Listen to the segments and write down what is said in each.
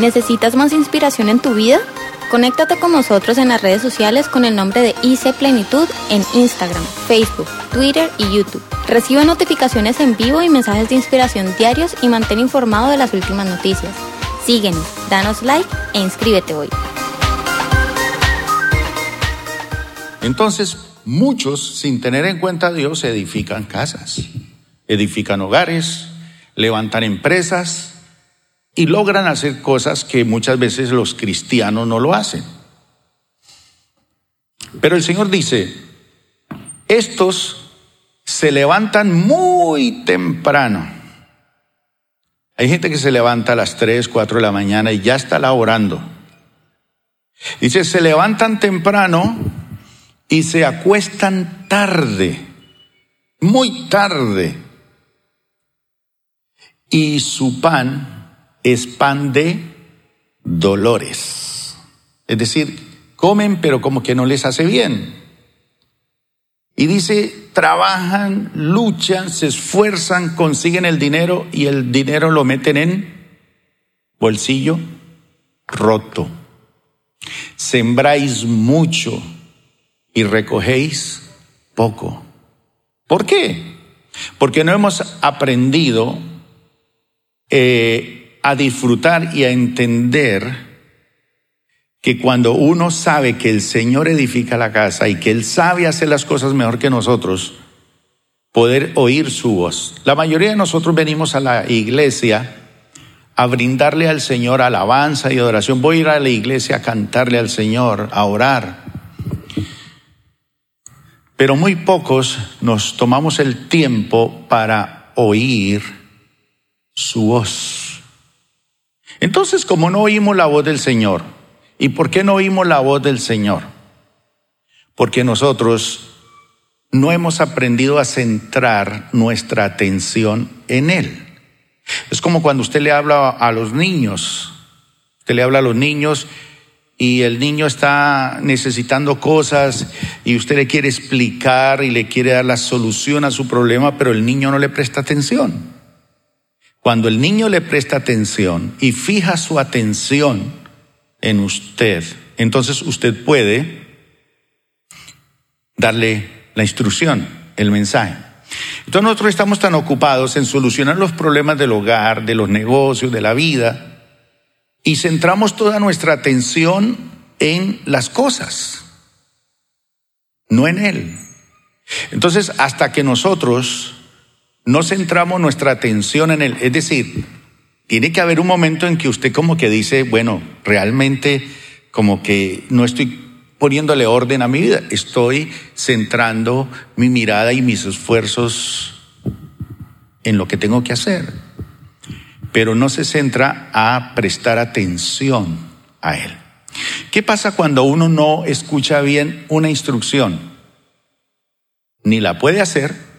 ¿Necesitas más inspiración en tu vida? Conéctate con nosotros en las redes sociales con el nombre de IC Plenitud en Instagram, Facebook, Twitter y YouTube. Recibe notificaciones en vivo y mensajes de inspiración diarios y mantén informado de las últimas noticias. Síguenos, danos like e inscríbete hoy. Entonces, muchos, sin tener en cuenta a Dios, edifican casas, edifican hogares, levantan empresas y logran hacer cosas que muchas veces los cristianos no lo hacen. Pero el Señor dice, estos se levantan muy temprano. Hay gente que se levanta a las 3, 4 de la mañana y ya está laborando. Dice, se levantan temprano y se acuestan tarde, muy tarde. Y su pan es pan de dolores. Es decir, comen pero como que no les hace bien. Y dice, trabajan, luchan, se esfuerzan, consiguen el dinero y el dinero lo meten en bolsillo roto. Sembráis mucho y recogéis poco. ¿Por qué? Porque no hemos aprendido eh, a disfrutar y a entender que cuando uno sabe que el Señor edifica la casa y que Él sabe hacer las cosas mejor que nosotros, poder oír su voz. La mayoría de nosotros venimos a la iglesia a brindarle al Señor alabanza y adoración. Voy a ir a la iglesia a cantarle al Señor, a orar. Pero muy pocos nos tomamos el tiempo para oír su voz. Entonces, como no oímos la voz del Señor, ¿Y por qué no oímos la voz del Señor? Porque nosotros no hemos aprendido a centrar nuestra atención en Él. Es como cuando usted le habla a los niños. Usted le habla a los niños y el niño está necesitando cosas y usted le quiere explicar y le quiere dar la solución a su problema, pero el niño no le presta atención. Cuando el niño le presta atención y fija su atención en usted, entonces usted puede darle la instrucción, el mensaje. Entonces nosotros estamos tan ocupados en solucionar los problemas del hogar, de los negocios, de la vida, y centramos toda nuestra atención en las cosas, no en Él. Entonces, hasta que nosotros no centramos nuestra atención en Él, es decir, tiene que haber un momento en que usted como que dice, bueno, realmente como que no estoy poniéndole orden a mi vida, estoy centrando mi mirada y mis esfuerzos en lo que tengo que hacer, pero no se centra a prestar atención a él. ¿Qué pasa cuando uno no escucha bien una instrucción? Ni la puede hacer,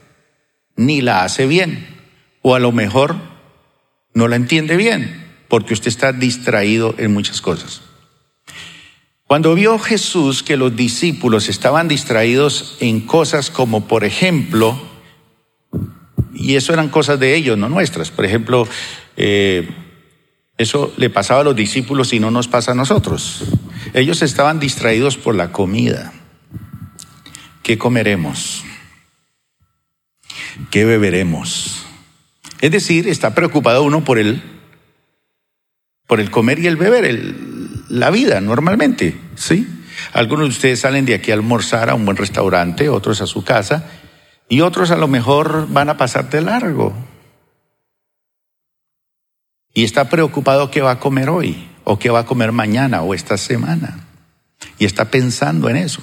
ni la hace bien, o a lo mejor no la entiende bien, porque usted está distraído en muchas cosas. Cuando vio Jesús que los discípulos estaban distraídos en cosas como, por ejemplo, y eso eran cosas de ellos, no nuestras, por ejemplo, eh, eso le pasaba a los discípulos y no nos pasa a nosotros. Ellos estaban distraídos por la comida. ¿Qué comeremos? ¿Qué beberemos? Es decir, está preocupado uno por el, por el comer y el beber, la vida normalmente, ¿sí? Algunos de ustedes salen de aquí a almorzar a un buen restaurante, otros a su casa, y otros a lo mejor van a pasar de largo. Y está preocupado qué va a comer hoy, o qué va a comer mañana, o esta semana. Y está pensando en eso.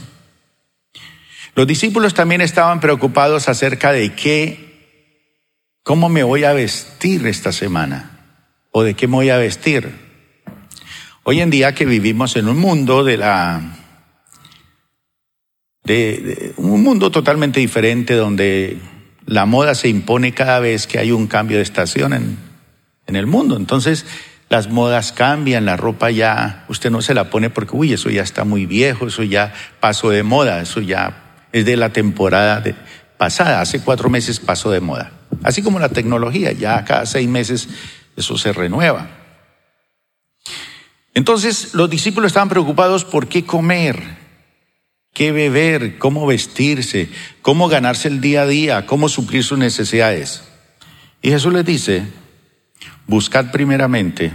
Los discípulos también estaban preocupados acerca de qué ¿Cómo me voy a vestir esta semana? ¿O de qué me voy a vestir? Hoy en día que vivimos en un mundo de la de, un mundo totalmente diferente donde la moda se impone cada vez que hay un cambio de estación en, en el mundo. Entonces, las modas cambian, la ropa ya, usted no se la pone porque, uy, eso ya está muy viejo, eso ya pasó de moda, eso ya es de la temporada de, pasada, hace cuatro meses pasó de moda. Así como la tecnología, ya cada seis meses eso se renueva. Entonces los discípulos estaban preocupados por qué comer, qué beber, cómo vestirse, cómo ganarse el día a día, cómo suplir sus necesidades. Y Jesús les dice, buscad primeramente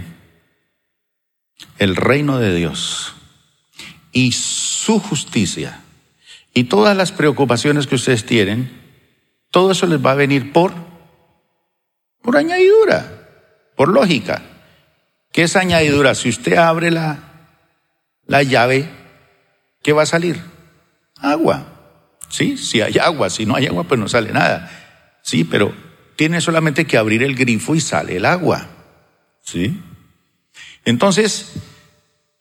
el reino de Dios y su justicia y todas las preocupaciones que ustedes tienen, todo eso les va a venir por, por añadidura, por lógica. ¿Qué es añadidura? Si usted abre la, la llave, ¿qué va a salir? Agua. Sí, si hay agua, si no hay agua, pues no sale nada. Sí, pero tiene solamente que abrir el grifo y sale el agua. ¿Sí? Entonces,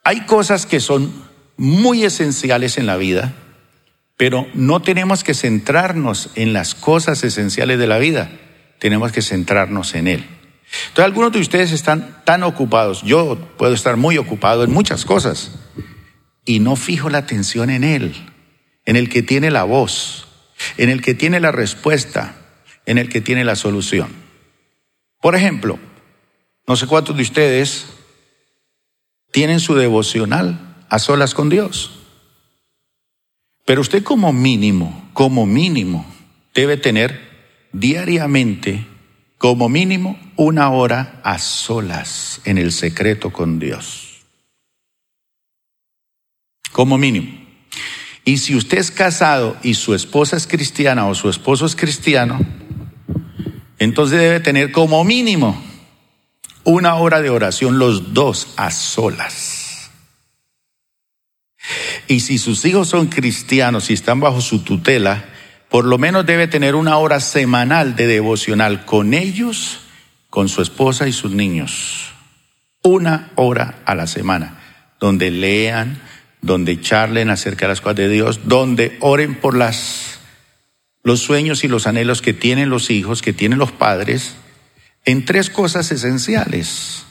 hay cosas que son muy esenciales en la vida, pero no tenemos que centrarnos en las cosas esenciales de la vida, tenemos que centrarnos en Él. Entonces algunos de ustedes están tan ocupados, yo puedo estar muy ocupado en muchas cosas, y no fijo la atención en Él, en el que tiene la voz, en el que tiene la respuesta, en el que tiene la solución. Por ejemplo, no sé cuántos de ustedes tienen su devocional a solas con Dios. Pero usted como mínimo, como mínimo, debe tener diariamente, como mínimo, una hora a solas en el secreto con Dios. Como mínimo. Y si usted es casado y su esposa es cristiana o su esposo es cristiano, entonces debe tener como mínimo una hora de oración los dos a solas. Y si sus hijos son cristianos y están bajo su tutela, por lo menos debe tener una hora semanal de devocional con ellos, con su esposa y sus niños. Una hora a la semana, donde lean, donde charlen acerca de las cosas de Dios, donde oren por las, los sueños y los anhelos que tienen los hijos, que tienen los padres, en tres cosas esenciales.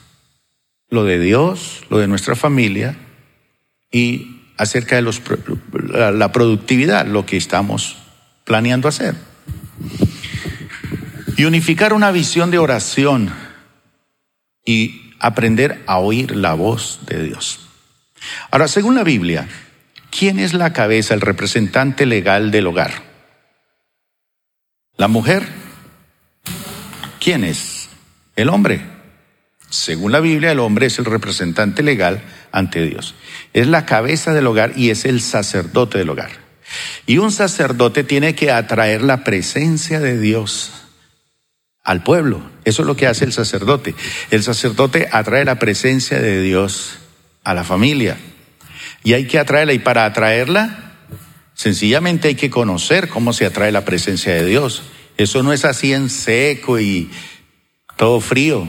Lo de Dios, lo de nuestra familia y acerca de los, la productividad, lo que estamos planeando hacer. Y unificar una visión de oración y aprender a oír la voz de Dios. Ahora, según la Biblia, ¿quién es la cabeza, el representante legal del hogar? ¿La mujer? ¿Quién es? El hombre. Según la Biblia, el hombre es el representante legal ante Dios. Es la cabeza del hogar y es el sacerdote del hogar. Y un sacerdote tiene que atraer la presencia de Dios al pueblo. Eso es lo que hace el sacerdote. El sacerdote atrae la presencia de Dios a la familia. Y hay que atraerla. Y para atraerla, sencillamente hay que conocer cómo se atrae la presencia de Dios. Eso no es así en seco y todo frío.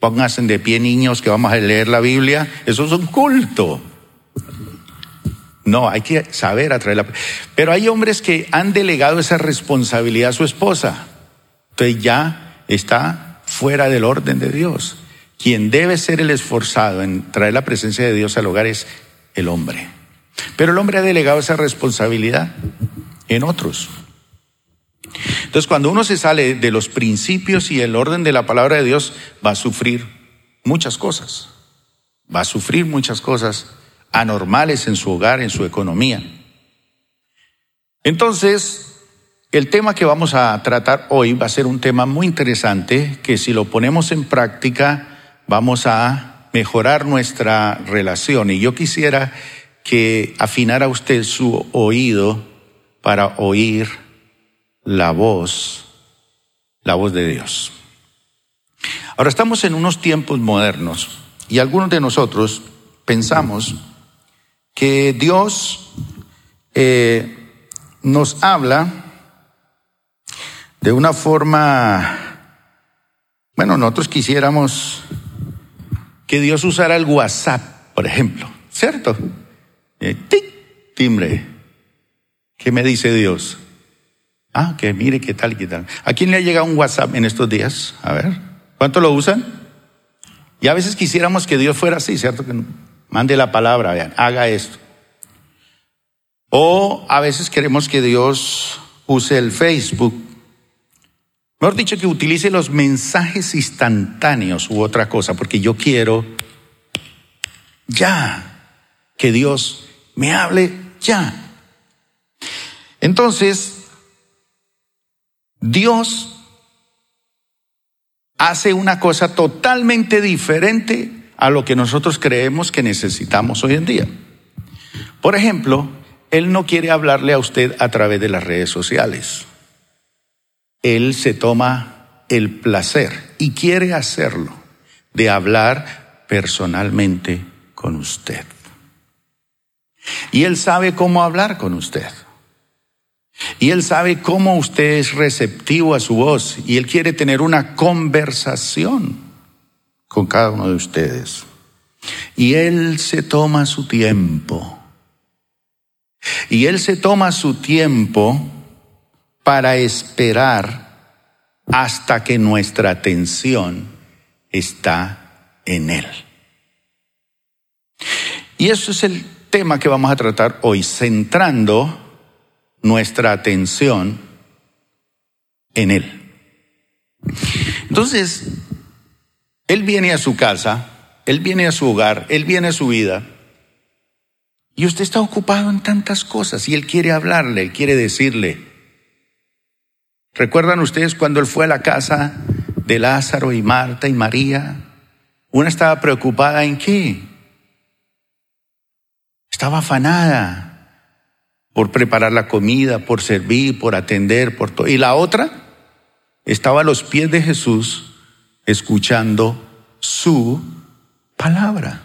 Pónganse de pie niños que vamos a leer la Biblia. Eso es un culto. No, hay que saber atraerla. Pero hay hombres que han delegado esa responsabilidad a su esposa. Entonces ya está fuera del orden de Dios. Quien debe ser el esforzado en traer la presencia de Dios al hogar es el hombre. Pero el hombre ha delegado esa responsabilidad en otros. Entonces, cuando uno se sale de los principios y el orden de la palabra de Dios, va a sufrir muchas cosas. Va a sufrir muchas cosas anormales en su hogar, en su economía. Entonces, el tema que vamos a tratar hoy va a ser un tema muy interesante que si lo ponemos en práctica vamos a mejorar nuestra relación. Y yo quisiera que afinara usted su oído para oír la voz, la voz de Dios. Ahora estamos en unos tiempos modernos y algunos de nosotros pensamos que Dios eh, nos habla de una forma, bueno, nosotros quisiéramos que Dios usara el WhatsApp, por ejemplo, ¿cierto? Eh, timbre. ¿Qué me dice Dios? Ah, que mire qué tal, qué tal. ¿A quién le ha llegado un WhatsApp en estos días? A ver, ¿cuánto lo usan? Y a veces quisiéramos que Dios fuera así, ¿cierto? Que mande la palabra, vean, haga esto. O a veces queremos que Dios use el Facebook. Mejor dicho, que utilice los mensajes instantáneos u otra cosa, porque yo quiero ya, que Dios me hable ya. Entonces, Dios hace una cosa totalmente diferente a lo que nosotros creemos que necesitamos hoy en día. Por ejemplo, Él no quiere hablarle a usted a través de las redes sociales. Él se toma el placer y quiere hacerlo de hablar personalmente con usted. Y Él sabe cómo hablar con usted. Y Él sabe cómo usted es receptivo a su voz. Y Él quiere tener una conversación con cada uno de ustedes. Y Él se toma su tiempo. Y Él se toma su tiempo para esperar hasta que nuestra atención está en Él. Y eso es el tema que vamos a tratar hoy, centrando nuestra atención en Él. Entonces, Él viene a su casa, Él viene a su hogar, Él viene a su vida, y usted está ocupado en tantas cosas, y Él quiere hablarle, Él quiere decirle. ¿Recuerdan ustedes cuando Él fue a la casa de Lázaro y Marta y María? Una estaba preocupada en qué? Estaba afanada por preparar la comida, por servir, por atender, por todo. Y la otra estaba a los pies de Jesús escuchando su palabra.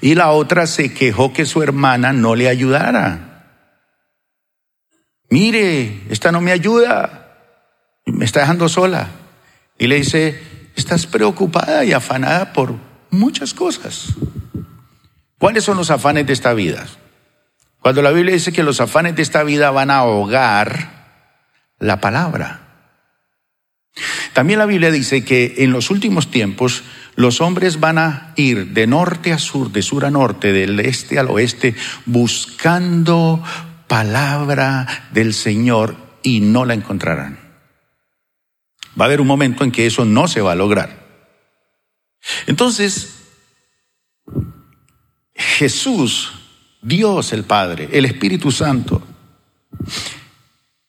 Y la otra se quejó que su hermana no le ayudara. Mire, esta no me ayuda, me está dejando sola. Y le dice, estás preocupada y afanada por muchas cosas. ¿Cuáles son los afanes de esta vida? Cuando la Biblia dice que los afanes de esta vida van a ahogar la palabra. También la Biblia dice que en los últimos tiempos los hombres van a ir de norte a sur, de sur a norte, del este al oeste, buscando palabra del Señor y no la encontrarán. Va a haber un momento en que eso no se va a lograr. Entonces, Jesús Dios el Padre, el Espíritu Santo,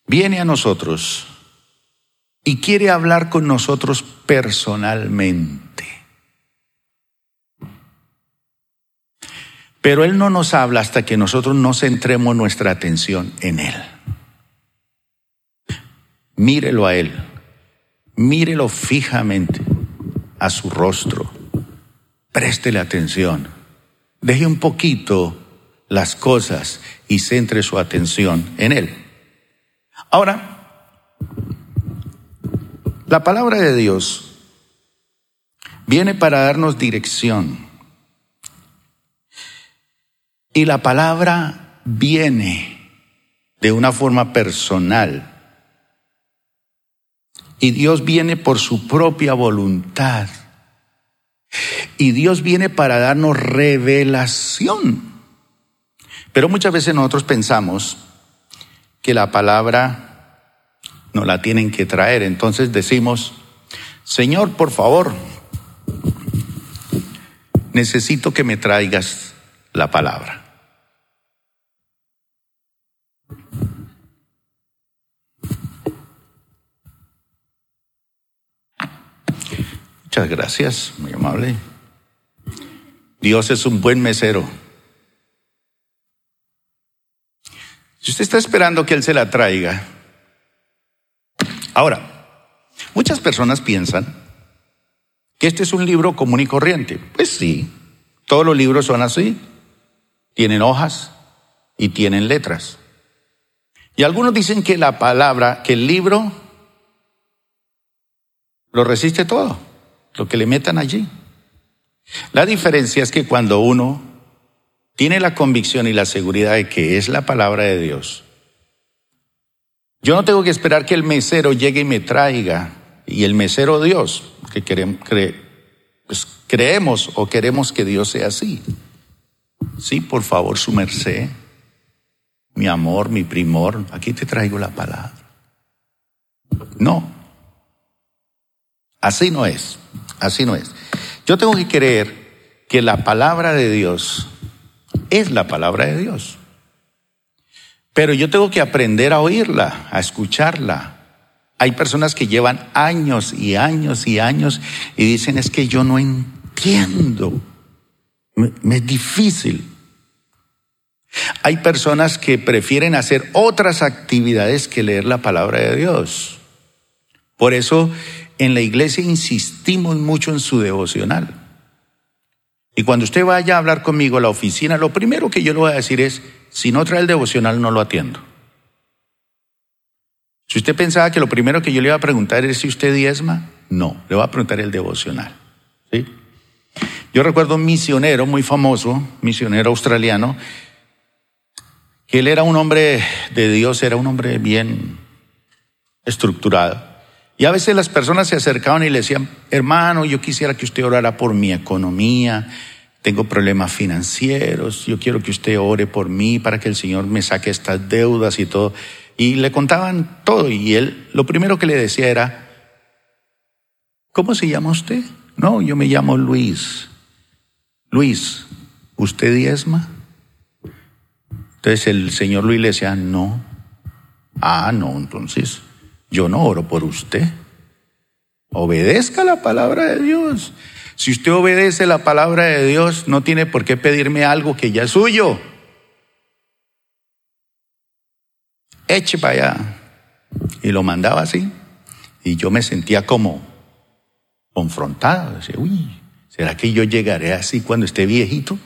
viene a nosotros y quiere hablar con nosotros personalmente. Pero Él no nos habla hasta que nosotros no centremos nuestra atención en Él. Mírelo a Él, mírelo fijamente a su rostro, préstele atención, deje un poquito las cosas y centre su atención en Él. Ahora, la palabra de Dios viene para darnos dirección. Y la palabra viene de una forma personal. Y Dios viene por su propia voluntad. Y Dios viene para darnos revelación. Pero muchas veces nosotros pensamos que la palabra no la tienen que traer. Entonces decimos, Señor, por favor, necesito que me traigas la palabra. Muchas gracias, muy amable. Dios es un buen mesero. Si usted está esperando que Él se la traiga. Ahora, muchas personas piensan que este es un libro común y corriente. Pues sí, todos los libros son así. Tienen hojas y tienen letras. Y algunos dicen que la palabra, que el libro lo resiste todo, lo que le metan allí. La diferencia es que cuando uno tiene la convicción y la seguridad de que es la palabra de Dios, yo no tengo que esperar que el mesero llegue y me traiga, y el mesero Dios, que queremos, pues creemos o queremos que Dios sea así. Sí, por favor, su merced, mi amor, mi primor, aquí te traigo la palabra. No, así no es, así no es. Yo tengo que creer que la palabra de Dios es la palabra de Dios. Pero yo tengo que aprender a oírla, a escucharla. Hay personas que llevan años y años y años y dicen es que yo no entiendo. Me, es difícil. Hay personas que prefieren hacer otras actividades que leer la palabra de Dios. Por eso en la iglesia insistimos mucho en su devocional. Y cuando usted vaya a hablar conmigo a la oficina, lo primero que yo le voy a decir es, si no trae el devocional, no lo atiendo. Si usted pensaba que lo primero que yo le iba a preguntar es si usted diezma, no, le voy a preguntar el devocional. ¿sí? Yo recuerdo un misionero muy famoso, misionero australiano, que él era un hombre de Dios, era un hombre bien estructurado. Y a veces las personas se acercaban y le decían, hermano, yo quisiera que usted orara por mi economía, tengo problemas financieros, yo quiero que usted ore por mí para que el Señor me saque estas deudas y todo. Y le contaban todo y él lo primero que le decía era, ¿cómo se llama usted? No, yo me llamo Luis. Luis, ¿usted diezma? Entonces el señor Luis le decía, no. Ah, no, entonces yo no oro por usted. Obedezca la palabra de Dios. Si usted obedece la palabra de Dios, no tiene por qué pedirme algo que ya es suyo. Eche para allá. Y lo mandaba así. Y yo me sentía como confrontado. Decía, uy, ¿será que yo llegaré así cuando esté viejito?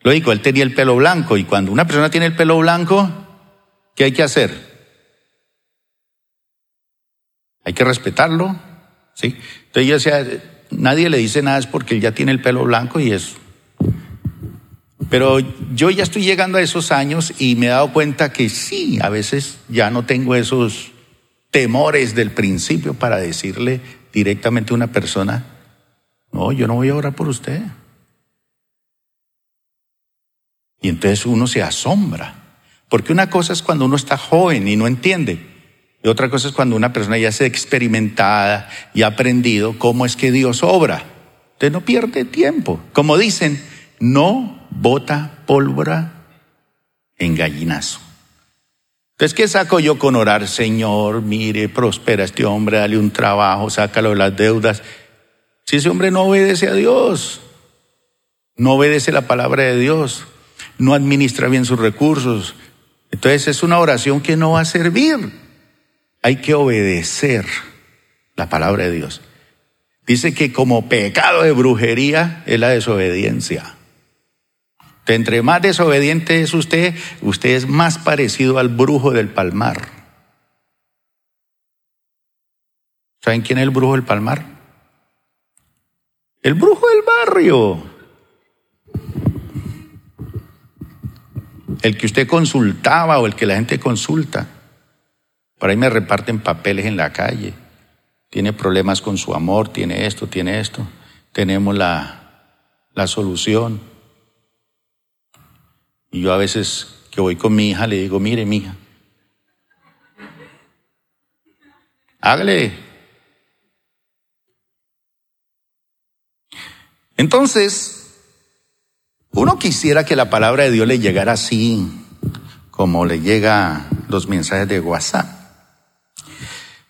Lógico, él tenía el pelo blanco y cuando una persona tiene el pelo blanco, ¿qué hay que hacer? Hay que respetarlo, ¿sí? Entonces yo decía, nadie le dice nada es porque él ya tiene el pelo blanco y eso. Pero yo ya estoy llegando a esos años y me he dado cuenta que sí, a veces ya no tengo esos temores del principio para decirle directamente a una persona, no, yo no voy a orar por usted. Y entonces uno se asombra, porque una cosa es cuando uno está joven y no entiende, y otra cosa es cuando una persona ya se ha experimentada y ha aprendido cómo es que Dios obra. Usted no pierde tiempo. Como dicen, no bota pólvora en gallinazo. Entonces, ¿qué saco yo con orar? Señor, mire, prospera a este hombre, dale un trabajo, sácalo de las deudas. Si ese hombre no obedece a Dios, no obedece la palabra de Dios, no administra bien sus recursos, entonces es una oración que no va a servir hay que obedecer la palabra de Dios. Dice que como pecado de brujería es la desobediencia. Entre más desobediente es usted, usted es más parecido al brujo del palmar. ¿Saben quién es el brujo del palmar? El brujo del barrio. El que usted consultaba o el que la gente consulta. Por ahí me reparten papeles en la calle. Tiene problemas con su amor, tiene esto, tiene esto. Tenemos la, la solución. Y yo a veces que voy con mi hija le digo, mire mi hija, hágale. Entonces, uno quisiera que la palabra de Dios le llegara así, como le llega los mensajes de WhatsApp.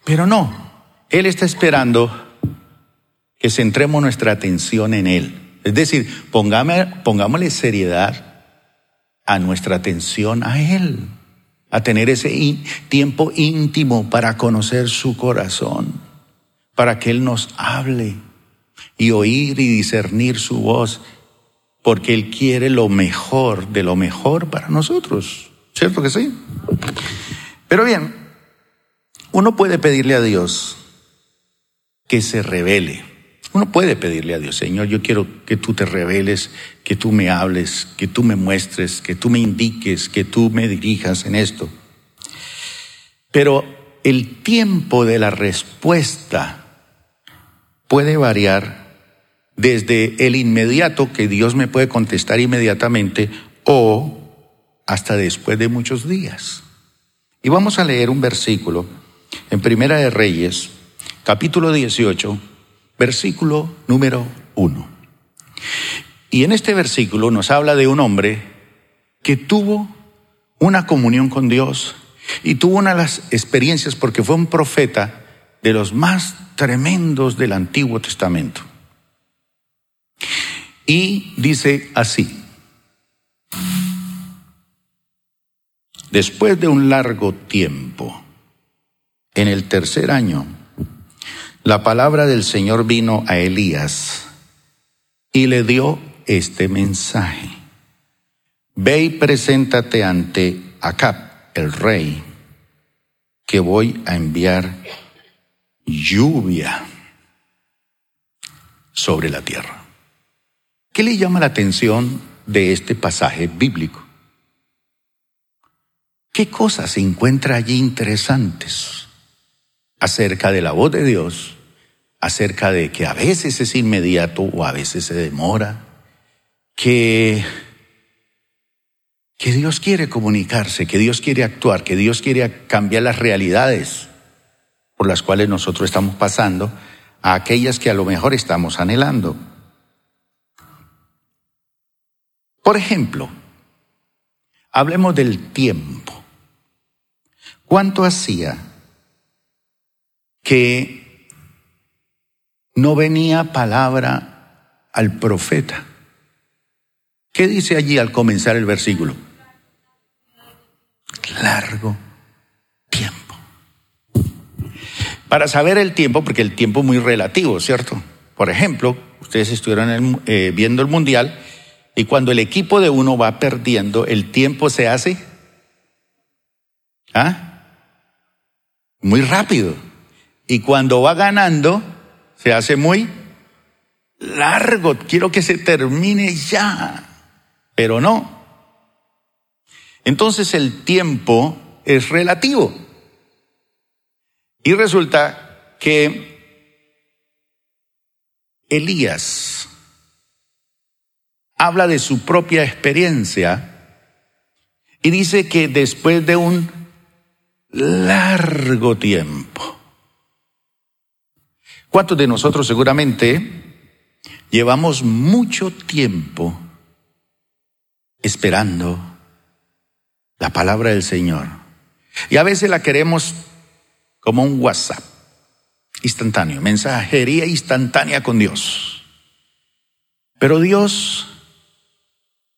Pero no, Él está esperando que centremos nuestra atención en Él. Es decir, pongámosle seriedad a nuestra atención a Él, a tener ese tiempo íntimo para conocer su corazón, para que Él nos hable y oír y discernir su voz, porque Él quiere lo mejor de lo mejor para nosotros. ¿Cierto que sí? Pero bien, uno puede pedirle a Dios que se revele. Uno puede pedirle a Dios, Señor, yo quiero que tú te reveles, que tú me hables, que tú me muestres, que tú me indiques, que tú me dirijas en esto. Pero el tiempo de la respuesta puede variar desde el inmediato que Dios me puede contestar inmediatamente o hasta después de muchos días. Y vamos a leer un versículo en Primera de Reyes, capítulo 18, versículo número 1. Y en este versículo nos habla de un hombre que tuvo una comunión con Dios y tuvo una de las experiencias porque fue un profeta de los más tremendos del Antiguo Testamento. Y dice así, después de un largo tiempo, en el tercer año, la palabra del Señor vino a Elías y le dio este mensaje. Ve y preséntate ante Acab, el rey, que voy a enviar lluvia sobre la tierra. ¿Qué le llama la atención de este pasaje bíblico? ¿Qué cosas se encuentra allí interesantes acerca de la voz de Dios, acerca de que a veces es inmediato o a veces se demora, que, que Dios quiere comunicarse, que Dios quiere actuar, que Dios quiere cambiar las realidades por las cuales nosotros estamos pasando a aquellas que a lo mejor estamos anhelando? Por ejemplo, hablemos del tiempo. ¿Cuánto hacía que no venía palabra al profeta? ¿Qué dice allí al comenzar el versículo? Largo tiempo. Para saber el tiempo, porque el tiempo es muy relativo, ¿cierto? Por ejemplo, ustedes estuvieron eh, viendo el mundial y cuando el equipo de uno va perdiendo, el tiempo se hace ¿ah? muy rápido. Y cuando va ganando, se hace muy largo. Quiero que se termine ya. Pero no. Entonces el tiempo es relativo. Y resulta que Elías habla de su propia experiencia y dice que después de un largo tiempo, ¿cuántos de nosotros seguramente llevamos mucho tiempo esperando la palabra del Señor? Y a veces la queremos como un WhatsApp instantáneo, mensajería instantánea con Dios. Pero Dios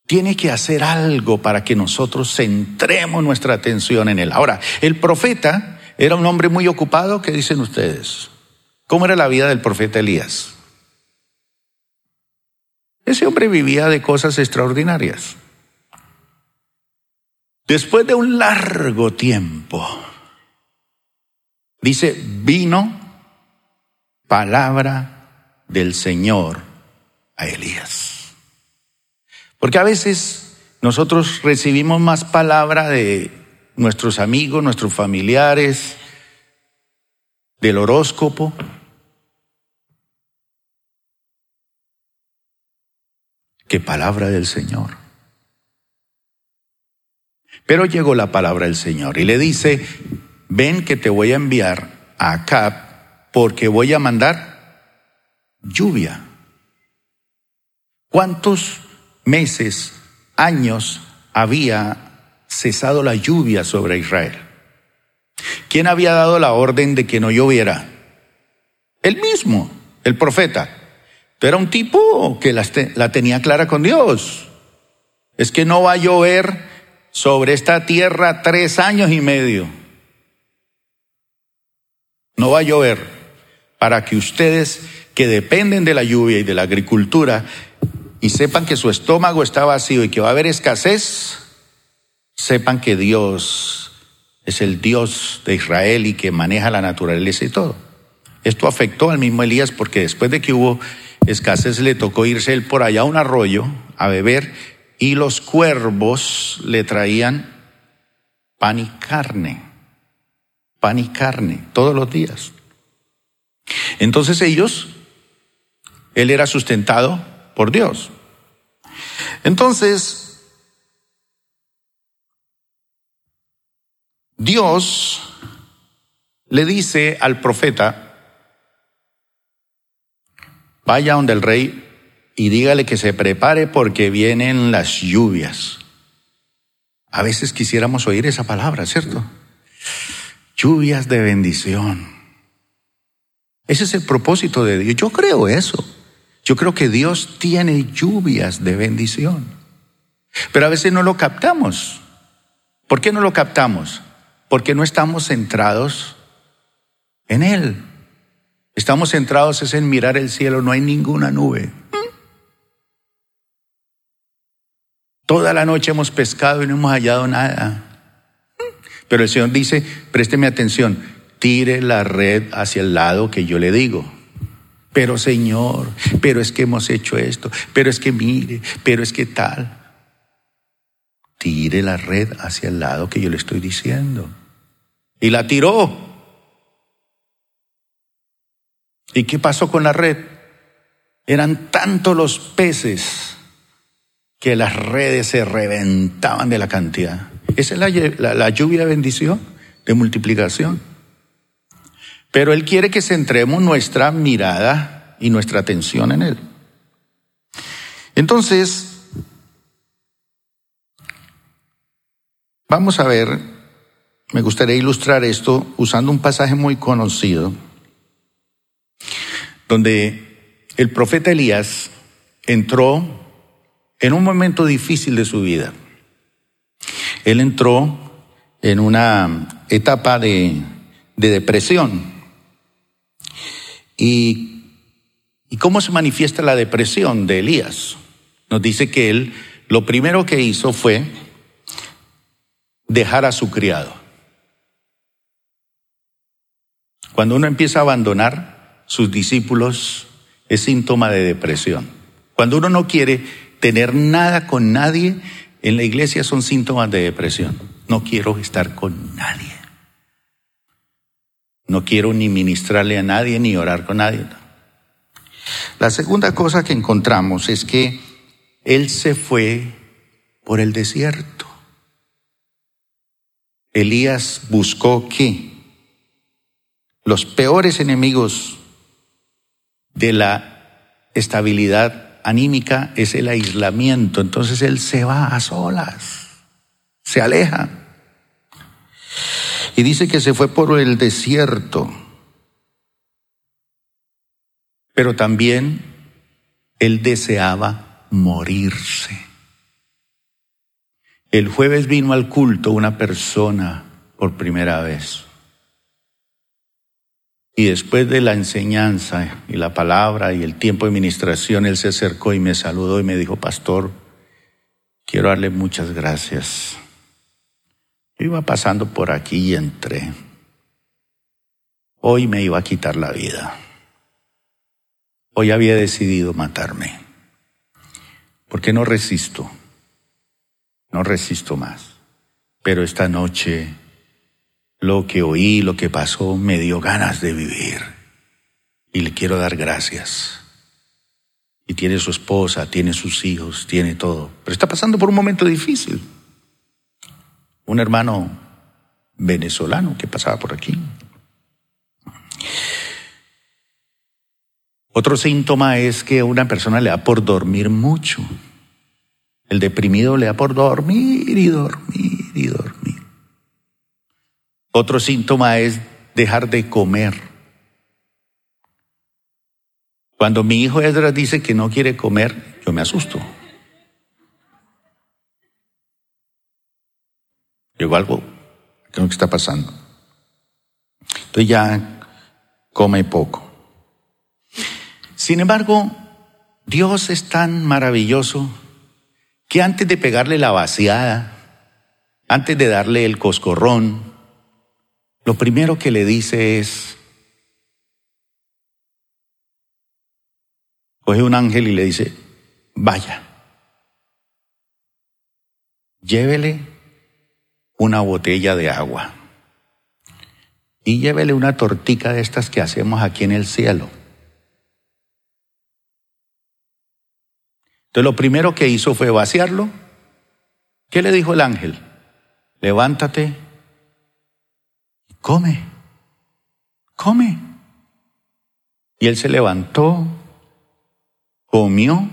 tiene que hacer algo para que nosotros centremos nuestra atención en él. Ahora, el profeta era un hombre muy ocupado, ¿qué dicen ustedes? ¿Cómo era la vida del profeta Elías? Ese hombre vivía de cosas extraordinarias. Después de un largo tiempo, dice, vino palabra del Señor a Elías. Porque a veces nosotros recibimos más palabra de nuestros amigos, nuestros familiares, del horóscopo. que palabra del Señor. Pero llegó la palabra del Señor y le dice, ven que te voy a enviar a Acab porque voy a mandar lluvia. ¿Cuántos meses, años, había cesado la lluvia sobre Israel. ¿Quién había dado la orden de que no lloviera? El mismo, el profeta. Pero era un tipo que la, tenía clara con Dios. Es que no va a llover sobre esta tierra tres años y medio. No va a llover para que ustedes que dependen de la lluvia y de la agricultura y sepan que su estómago está vacío y que va a haber escasez, sepan que Dios es el Dios de Israel y que maneja la naturaleza y todo. Esto afectó al mismo Elías porque después de que hubo escasez le tocó irse él por allá a un arroyo a beber y los cuervos le traían pan y carne, pan y carne todos los días. Entonces ellos, él era sustentado por Dios. Entonces, Dios le dice al profeta, vaya donde el rey y dígale que se prepare porque vienen las lluvias. A veces quisiéramos oír esa palabra, ¿cierto? Lluvias de bendición. Ese es el propósito de Dios. Yo creo eso. Yo creo que Dios tiene lluvias de bendición. Pero a veces no lo captamos. ¿Por qué no lo captamos? Porque no estamos centrados en Él. Estamos centrados en mirar el cielo, no hay ninguna nube. Toda la noche hemos pescado y no hemos hallado nada. Pero el Señor dice, présteme atención, tire la red hacia el lado que yo le digo. Pero Señor, pero es que hemos hecho esto, pero es que mire, pero es que tal. Tire la red hacia el lado que yo le estoy diciendo. Y la tiró. ¿Y qué pasó con la red? Eran tantos los peces que las redes se reventaban de la cantidad. Esa es la, lluvia de bendición, de multiplicación. Pero Él quiere que centremos nuestra mirada y nuestra atención en Él. Entonces, vamos a ver, me gustaría ilustrar esto usando un pasaje muy conocido, donde el profeta Elías entró en un momento difícil de su vida. Él entró en una etapa de, depresión. Y, ¿Y cómo se manifiesta la depresión de Elías? Nos dice que él lo primero que hizo fue dejar a su criado. Cuando uno empieza a abandonar sus discípulos es síntoma de depresión. Cuando uno no quiere tener nada con nadie en la iglesia son síntomas de depresión. No quiero estar con nadie. No quiero ni ministrarle a nadie ni orar con nadie. La segunda cosa que encontramos es que él se fue por el desierto. Elías buscó qué? Los peores enemigos de la estabilidad anímica es el aislamiento. Entonces él se va a solas, se aleja. Y dice que se fue por el desierto. Pero también él deseaba morirse. El jueves vino al culto una persona por primera vez. Y después de la enseñanza y la palabra y el tiempo de ministración, él se acercó y me saludó y me dijo, pastor, quiero darle muchas gracias. Yo iba pasando por aquí y entré. Hoy me iba a quitar la vida. Hoy había decidido matarme. Porque no resisto. No resisto más. Pero esta noche lo que oí, lo que pasó, me dio ganas de vivir. Y le quiero dar gracias. Y tiene su esposa, tiene sus hijos, tiene todo. Pero está pasando por un momento difícil. Un hermano venezolano que pasaba por aquí. Otro síntoma es que una persona le da por dormir mucho. El deprimido le da por dormir y dormir y dormir. Otro síntoma es dejar de comer. Cuando mi hijo Edras dice que no quiere comer, yo me asusto. Digo algo, ¿qué es lo que está pasando? Entonces ya come poco. Sin embargo, Dios es tan maravilloso que antes de pegarle la vaciada, antes de darle el coscorrón, lo primero que le dice es, coge un ángel y le dice, vaya, llévele una botella de agua y llévele una tortica de estas que hacemos aquí en el cielo. Entonces lo primero que hizo fue vaciarlo. ¿Qué le dijo el ángel? Levántate come, come. Y él se levantó, comió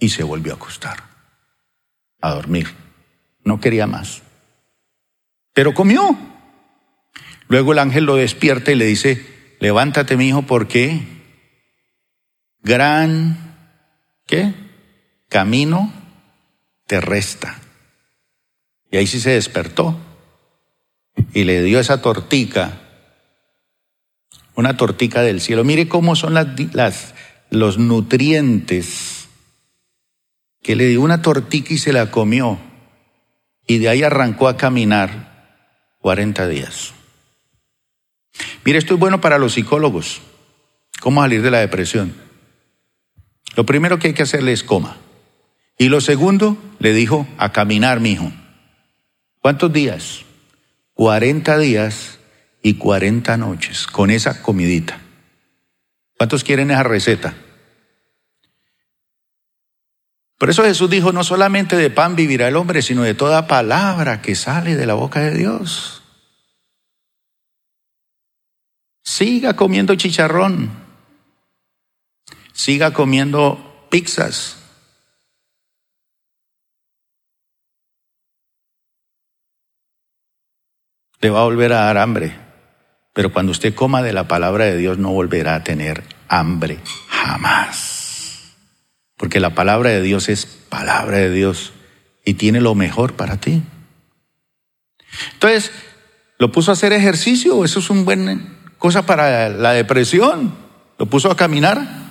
y se volvió a acostar, a dormir. No quería más. Pero comió. Luego el ángel lo despierta y le dice, levántate mi hijo porque gran, ¿qué? Camino te resta. Y ahí sí se despertó y le dio esa tortica, una tortica del cielo. Mire cómo son las, las, los nutrientes que le dio una tortica y se la comió. Y de ahí arrancó a caminar 40 días. Mire, esto es bueno para los psicólogos. ¿Cómo salir de la depresión? Lo primero que hay que hacerle es coma. Y lo segundo, le dijo, a caminar, mi hijo. ¿Cuántos días? 40 días y 40 noches con esa comidita. ¿Cuántos quieren esa receta? Por eso Jesús dijo, no solamente de pan vivirá el hombre, sino de toda palabra que sale de la boca de Dios. Siga comiendo chicharrón, siga comiendo pizzas. Le va a volver a dar hambre, pero cuando usted coma de la palabra de Dios no volverá a tener hambre jamás. Porque la palabra de Dios es palabra de Dios y tiene lo mejor para ti. Entonces, ¿lo puso a hacer ejercicio? Eso es una buena cosa para la depresión. ¿Lo puso a caminar?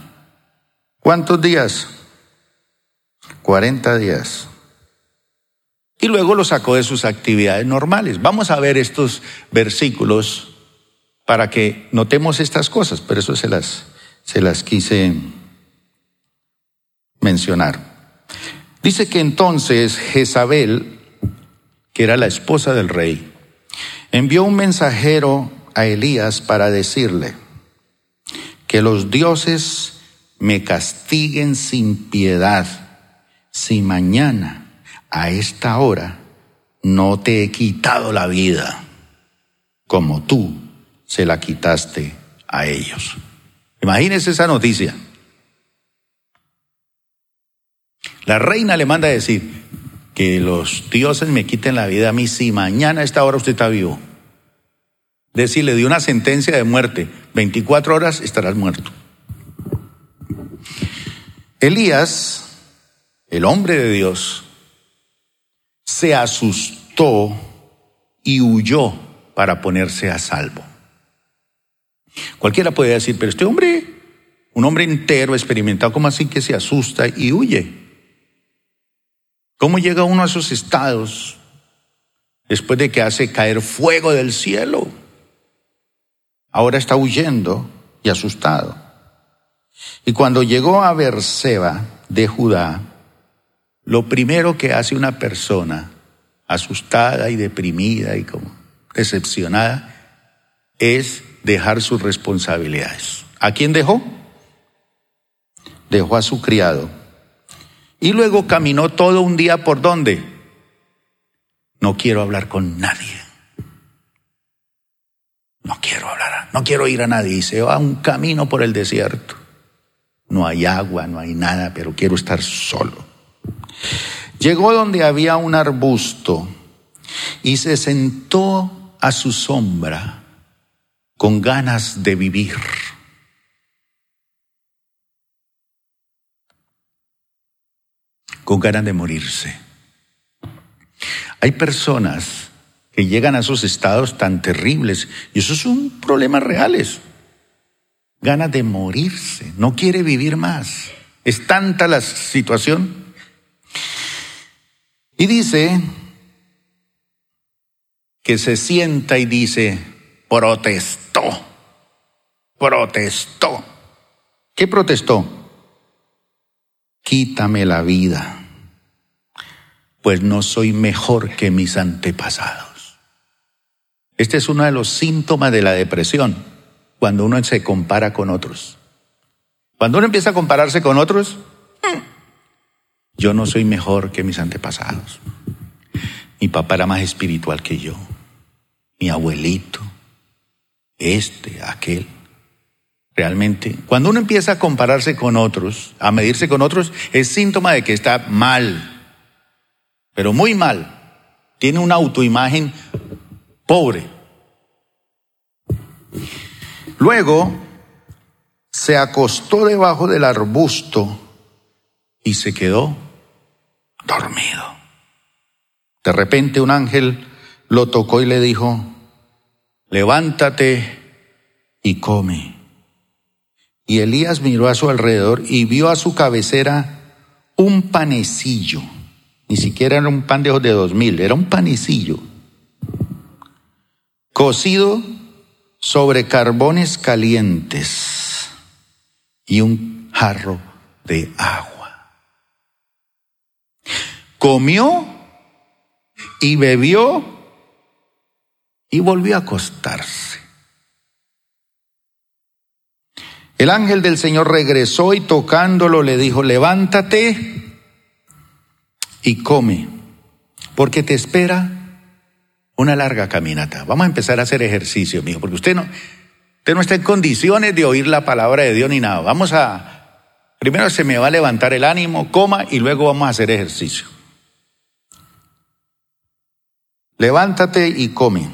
¿Cuántos días? 40 días. Y luego lo sacó de sus actividades normales. Vamos a ver estos versículos para que notemos estas cosas, pero eso se las, se las quise mencionar. Dice que entonces Jezabel, que era la esposa del rey, envió un mensajero a Elías para decirle que los dioses me castiguen sin piedad si mañana a esta hora no te he quitado la vida como tú se la quitaste a ellos. Imagínese esa noticia. La reina le manda a decir que los dioses me quiten la vida a mí si mañana a esta hora usted está vivo. Decir, le dio una sentencia de muerte. 24 horas estarás muerto. Elías, el hombre de Dios, se asustó y huyó para ponerse a salvo. Cualquiera puede decir, pero este hombre, un hombre entero, experimentado, ¿cómo así que se asusta y huye? ¿Cómo llega uno a esos estados después de que hace caer fuego del cielo? Ahora está huyendo y asustado. Y cuando llegó a Berseba de Judá, lo primero que hace una persona asustada y deprimida y como decepcionada es dejar sus responsabilidades. ¿A quién dejó? Dejó a su criado y luego caminó todo un día por dónde. No quiero hablar con nadie. No quiero hablar, no quiero ir a nadie. Y se va un camino por el desierto. No hay agua, no hay nada, pero quiero estar solo. Llegó donde había un arbusto y se sentó a su sombra con ganas de vivir. con ganas de morirse. Hay personas que llegan a esos estados tan terribles y esos son problemas reales. Ganas de morirse, no quiere vivir más. Es tanta la situación. Y dice que se sienta y dice, protestó, protestó. ¿Qué protestó? quítame la vida, pues no soy mejor que mis antepasados. Este es uno de los síntomas de la depresión, cuando uno se compara con otros. Cuando uno empieza a compararse con otros, yo no soy mejor que mis antepasados. Mi papá era más espiritual que yo, mi abuelito, este, aquel. realmente. Cuando uno empieza a compararse con otros, a medirse con otros, es síntoma de que está mal, pero muy mal. Tiene una autoimagen pobre. Luego se acostó debajo del arbusto y se quedó dormido. De repente un ángel lo tocó y le dijo, levántate y come. Y Elías miró a su alrededor y vio a su cabecera un panecillo. Ni siquiera era un pan de de dos mil, era un panecillo. Cocido sobre carbones calientes y un jarro de agua. Comió y bebió y volvió a acostarse. El ángel del Señor regresó y tocándolo le dijo, levántate y come, porque te espera una larga caminata. Vamos a empezar a hacer ejercicio, mijo, porque usted no, usted no está en condiciones de oír la palabra de Dios ni nada. Vamos a, primero se me va a levantar el ánimo, coma y luego vamos a hacer ejercicio. Levántate y come,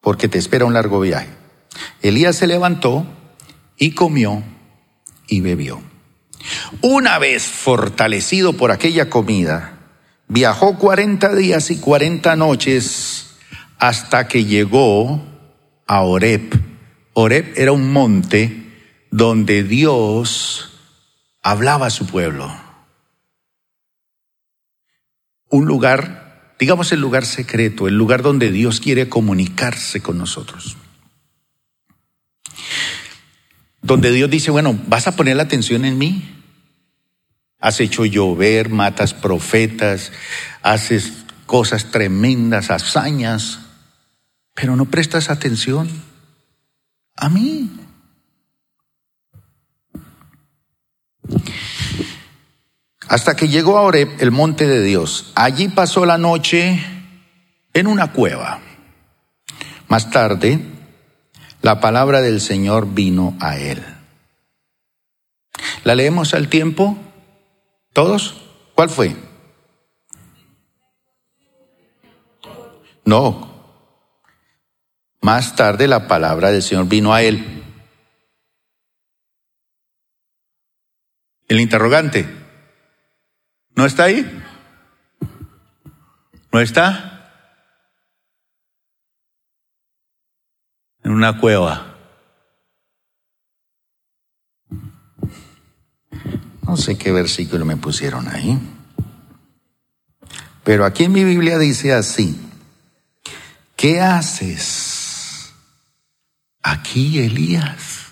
porque te espera un largo viaje. Elías se levantó y comió y bebió. Una vez fortalecido por aquella comida, viajó cuarenta días y cuarenta noches hasta que llegó a Oreb. Oreb era un monte donde Dios hablaba a su pueblo. Un lugar, digamos el lugar secreto, el lugar donde Dios quiere comunicarse con nosotros. Donde Dios dice, bueno, ¿vas a poner la atención en mí? Has hecho llover, matas profetas, haces cosas tremendas, hazañas, pero no prestas atención a mí. Hasta que llegó a Oreb, el monte de Dios. Allí pasó la noche en una cueva. Más tarde, la palabra del Señor vino a él. ¿La leemos al tiempo? ¿Todos? ¿Cuál fue? No. Más tarde la palabra del Señor vino a él. El interrogante. ¿No está ahí? ¿No está? En una cueva. No sé qué versículo me pusieron ahí. Pero aquí en mi Biblia dice así, ¿qué haces aquí, Elías?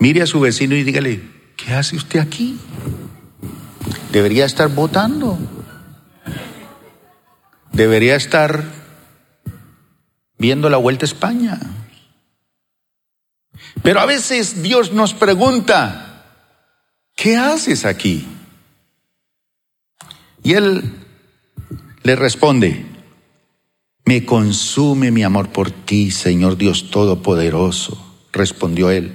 Mire a su vecino y dígale, ¿qué hace usted aquí? Debería estar votando. Debería estar viendo la vuelta a España. Pero a veces Dios nos pregunta, ¿qué haces aquí? Y él le responde, me consume mi amor por ti, Señor Dios Todopoderoso, respondió él.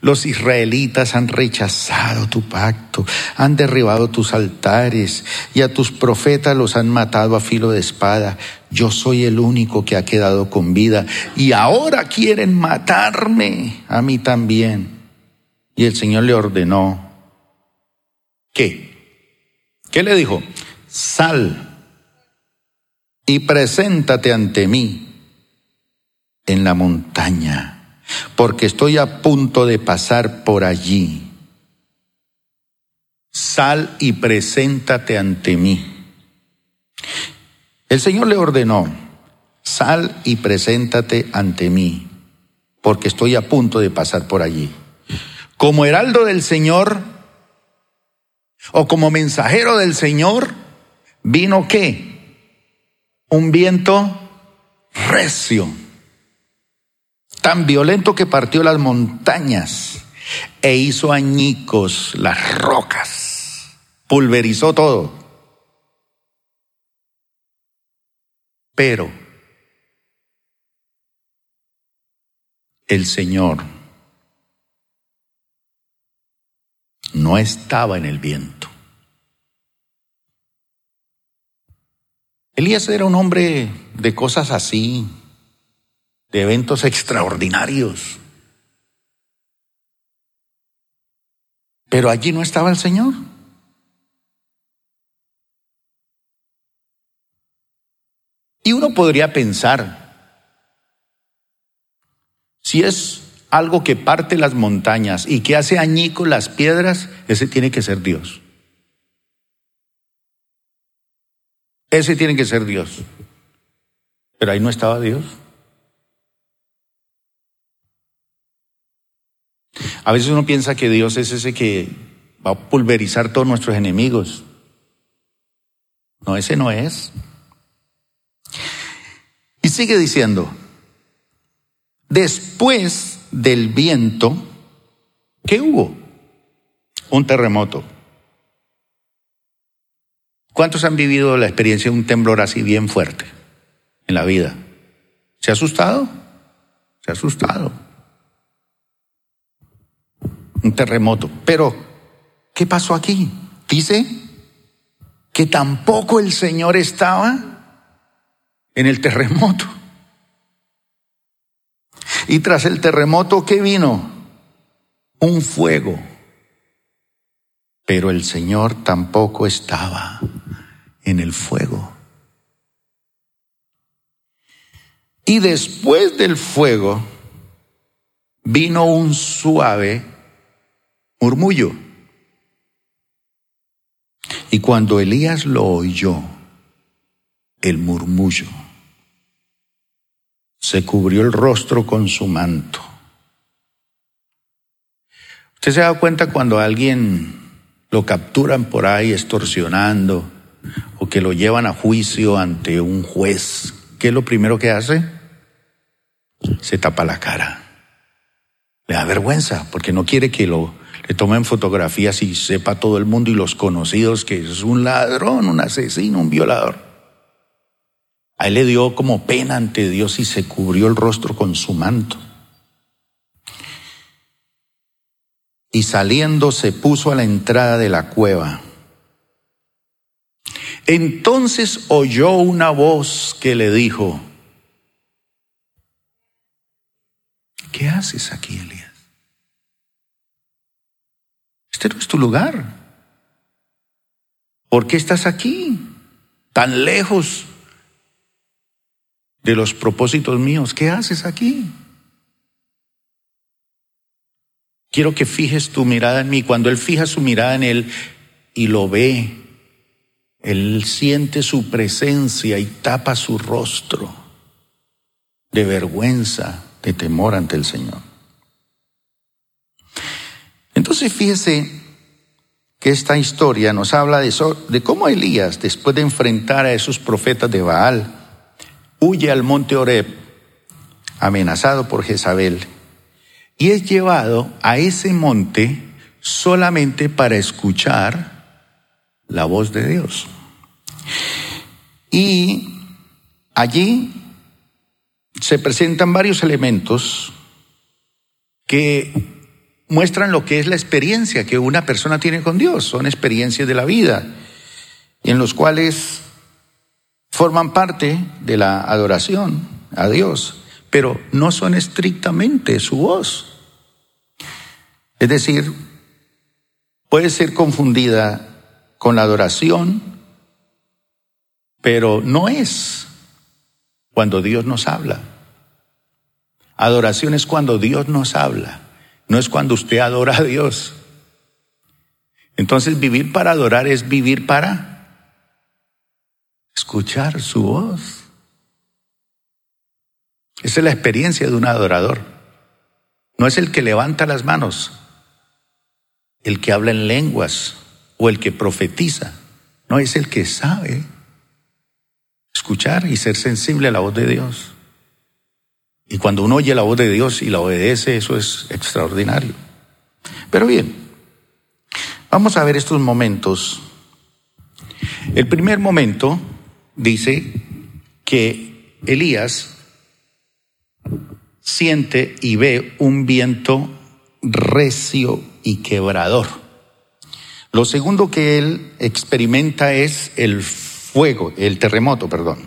Los israelitas han rechazado tu pacto, han derribado tus altares y a tus profetas los han matado a filo de espada. Yo soy el único que ha quedado con vida y ahora quieren matarme a mí también. Y el Señor le ordenó, ¿Qué? ¿Qué le dijo? Sal y preséntate ante mí en la montaña, porque estoy a punto de pasar por allí. Sal y preséntate ante mí. El Señor le ordenó, sal y preséntate ante mí, porque estoy a punto de pasar por allí. Como heraldo del Señor, o como mensajero del Señor, vino qué? Un viento recio, tan violento que partió las montañas e hizo añicos las rocas, pulverizó todo. Pero el Señor no estaba en el viento. Elías era un hombre de cosas así, de eventos extraordinarios. Pero allí no estaba el Señor. Y uno podría pensar, si es algo que parte las montañas y que hace añico las piedras, ese tiene que ser Dios. Ese tiene que ser Dios. Pero ahí no estaba Dios. A veces uno piensa que Dios es ese que va a pulverizar todos nuestros enemigos. No, ese no es. Y sigue diciendo, después del viento, ¿qué hubo? Un terremoto. ¿Cuántos han vivido la experiencia de un temblor así bien fuerte en la vida? ¿Se ha asustado? Se ha asustado. Un terremoto. Pero, ¿qué pasó aquí? Dice que tampoco el Señor estaba en el terremoto. Y tras el terremoto, ¿qué vino? Un fuego. Pero el Señor tampoco estaba en el fuego. Y después del fuego vino un suave murmullo. Y cuando Elías lo oyó, el murmullo, se cubrió el rostro con su manto. ¿Usted se da cuenta cuando alguien lo capturan por ahí extorsionando o que lo llevan a juicio ante un juez? ¿Qué es lo primero que hace? Se tapa la cara. Le da vergüenza porque no quiere que lo le tomen fotografías y sepa todo el mundo y los conocidos que es un ladrón, un asesino, un violador. A él le dio como pena ante Dios y se cubrió el rostro con su manto. Y saliendo se puso a la entrada de la cueva. Entonces oyó una voz que le dijo, ¿qué haces aquí, Elías? Este no es tu lugar. ¿Por qué estás aquí? Tan lejos de los propósitos míos. ¿Qué haces aquí? Quiero que fijes tu mirada en mí. Cuando Él fija su mirada en Él y lo ve, Él siente su presencia y tapa su rostro de vergüenza, de temor ante el Señor. Entonces fíjese que esta historia nos habla de, de cómo Elías, después de enfrentar a esos profetas de Baal, huye al monte Oreb, amenazado por Jezabel, y es llevado a ese monte solamente para escuchar la voz de Dios. Y allí se presentan varios elementos que muestran lo que es la experiencia que una persona tiene con Dios, son experiencias de la vida, en los cuales forman parte de la adoración a Dios, pero no son estrictamente su voz. Es decir, puede ser confundida con la adoración, pero no es cuando Dios nos habla. Adoración es cuando Dios nos habla no es cuando usted adora a Dios. Entonces vivir para adorar es vivir para escuchar su voz. Esa es la experiencia de un adorador. No es el que levanta las manos, el que habla en lenguas o el que profetiza. No es el que sabe escuchar y ser sensible a la voz de Dios. Y cuando uno oye la voz de Dios y la obedece, eso es extraordinario. Pero bien, vamos a ver estos momentos. El primer momento dice que Elías siente y ve un viento recio y quebrador. Lo segundo que él experimenta es el fuego, el terremoto, perdón.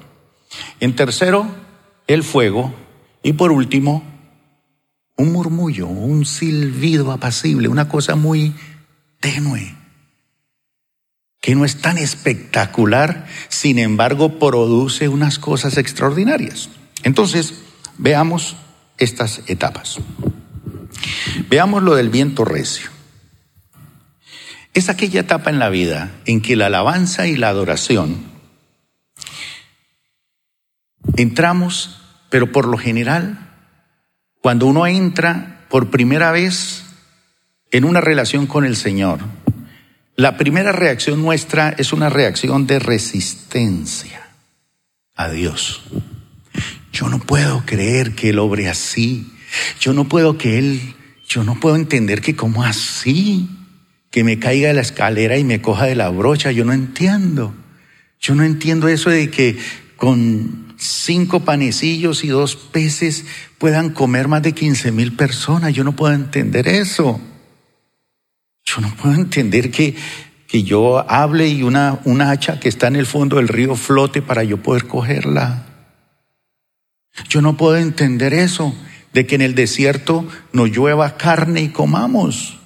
En tercero, el fuego. Y por último, un murmullo, un silbido apacible, una cosa muy tenue, que no es tan espectacular, sin embargo produce unas cosas extraordinarias. Entonces, veamos estas etapas. Veamos lo del viento recio. Es aquella etapa en la vida en que la alabanza y la adoración entramos, pero por lo general, cuando uno entra por primera vez en una relación con el Señor, la primera reacción nuestra es una reacción de resistencia a Dios. Yo no puedo creer que Él obre así. Yo no puedo que Él, yo no puedo entender que como así, que me caiga de la escalera y me coja de la brocha. Yo no entiendo. Yo no entiendo eso de que con cinco panecillos y dos peces puedan comer más de 15 mil personas. Yo no puedo entender eso. Yo no puedo entender que, que yo hable y una, una hacha que está en el fondo del río flote para yo poder cogerla. Yo no puedo entender eso, de que en el desierto nos llueva carne y comamos.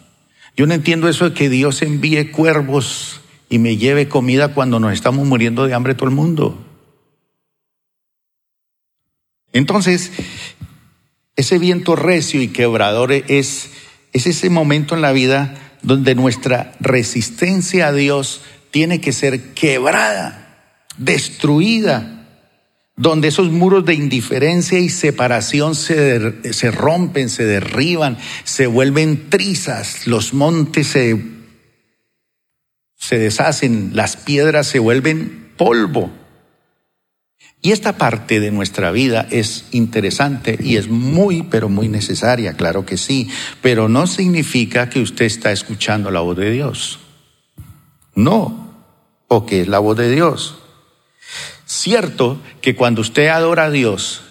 Yo no entiendo eso de que Dios envíe cuervos y me lleve comida cuando nos estamos muriendo de hambre todo el mundo. Entonces, ese viento recio y quebrador es, es ese momento en la vida donde nuestra resistencia a Dios tiene que ser quebrada, destruida, donde esos muros de indiferencia y separación se, se rompen, se derriban, se vuelven trizas, los montes se, se deshacen, las piedras se vuelven polvo. Y esta parte de nuestra vida es interesante y es muy, pero muy necesaria, claro que sí, pero no significa que usted está escuchando la voz de Dios. No, o que es la voz de Dios. Cierto que cuando usted adora a Dios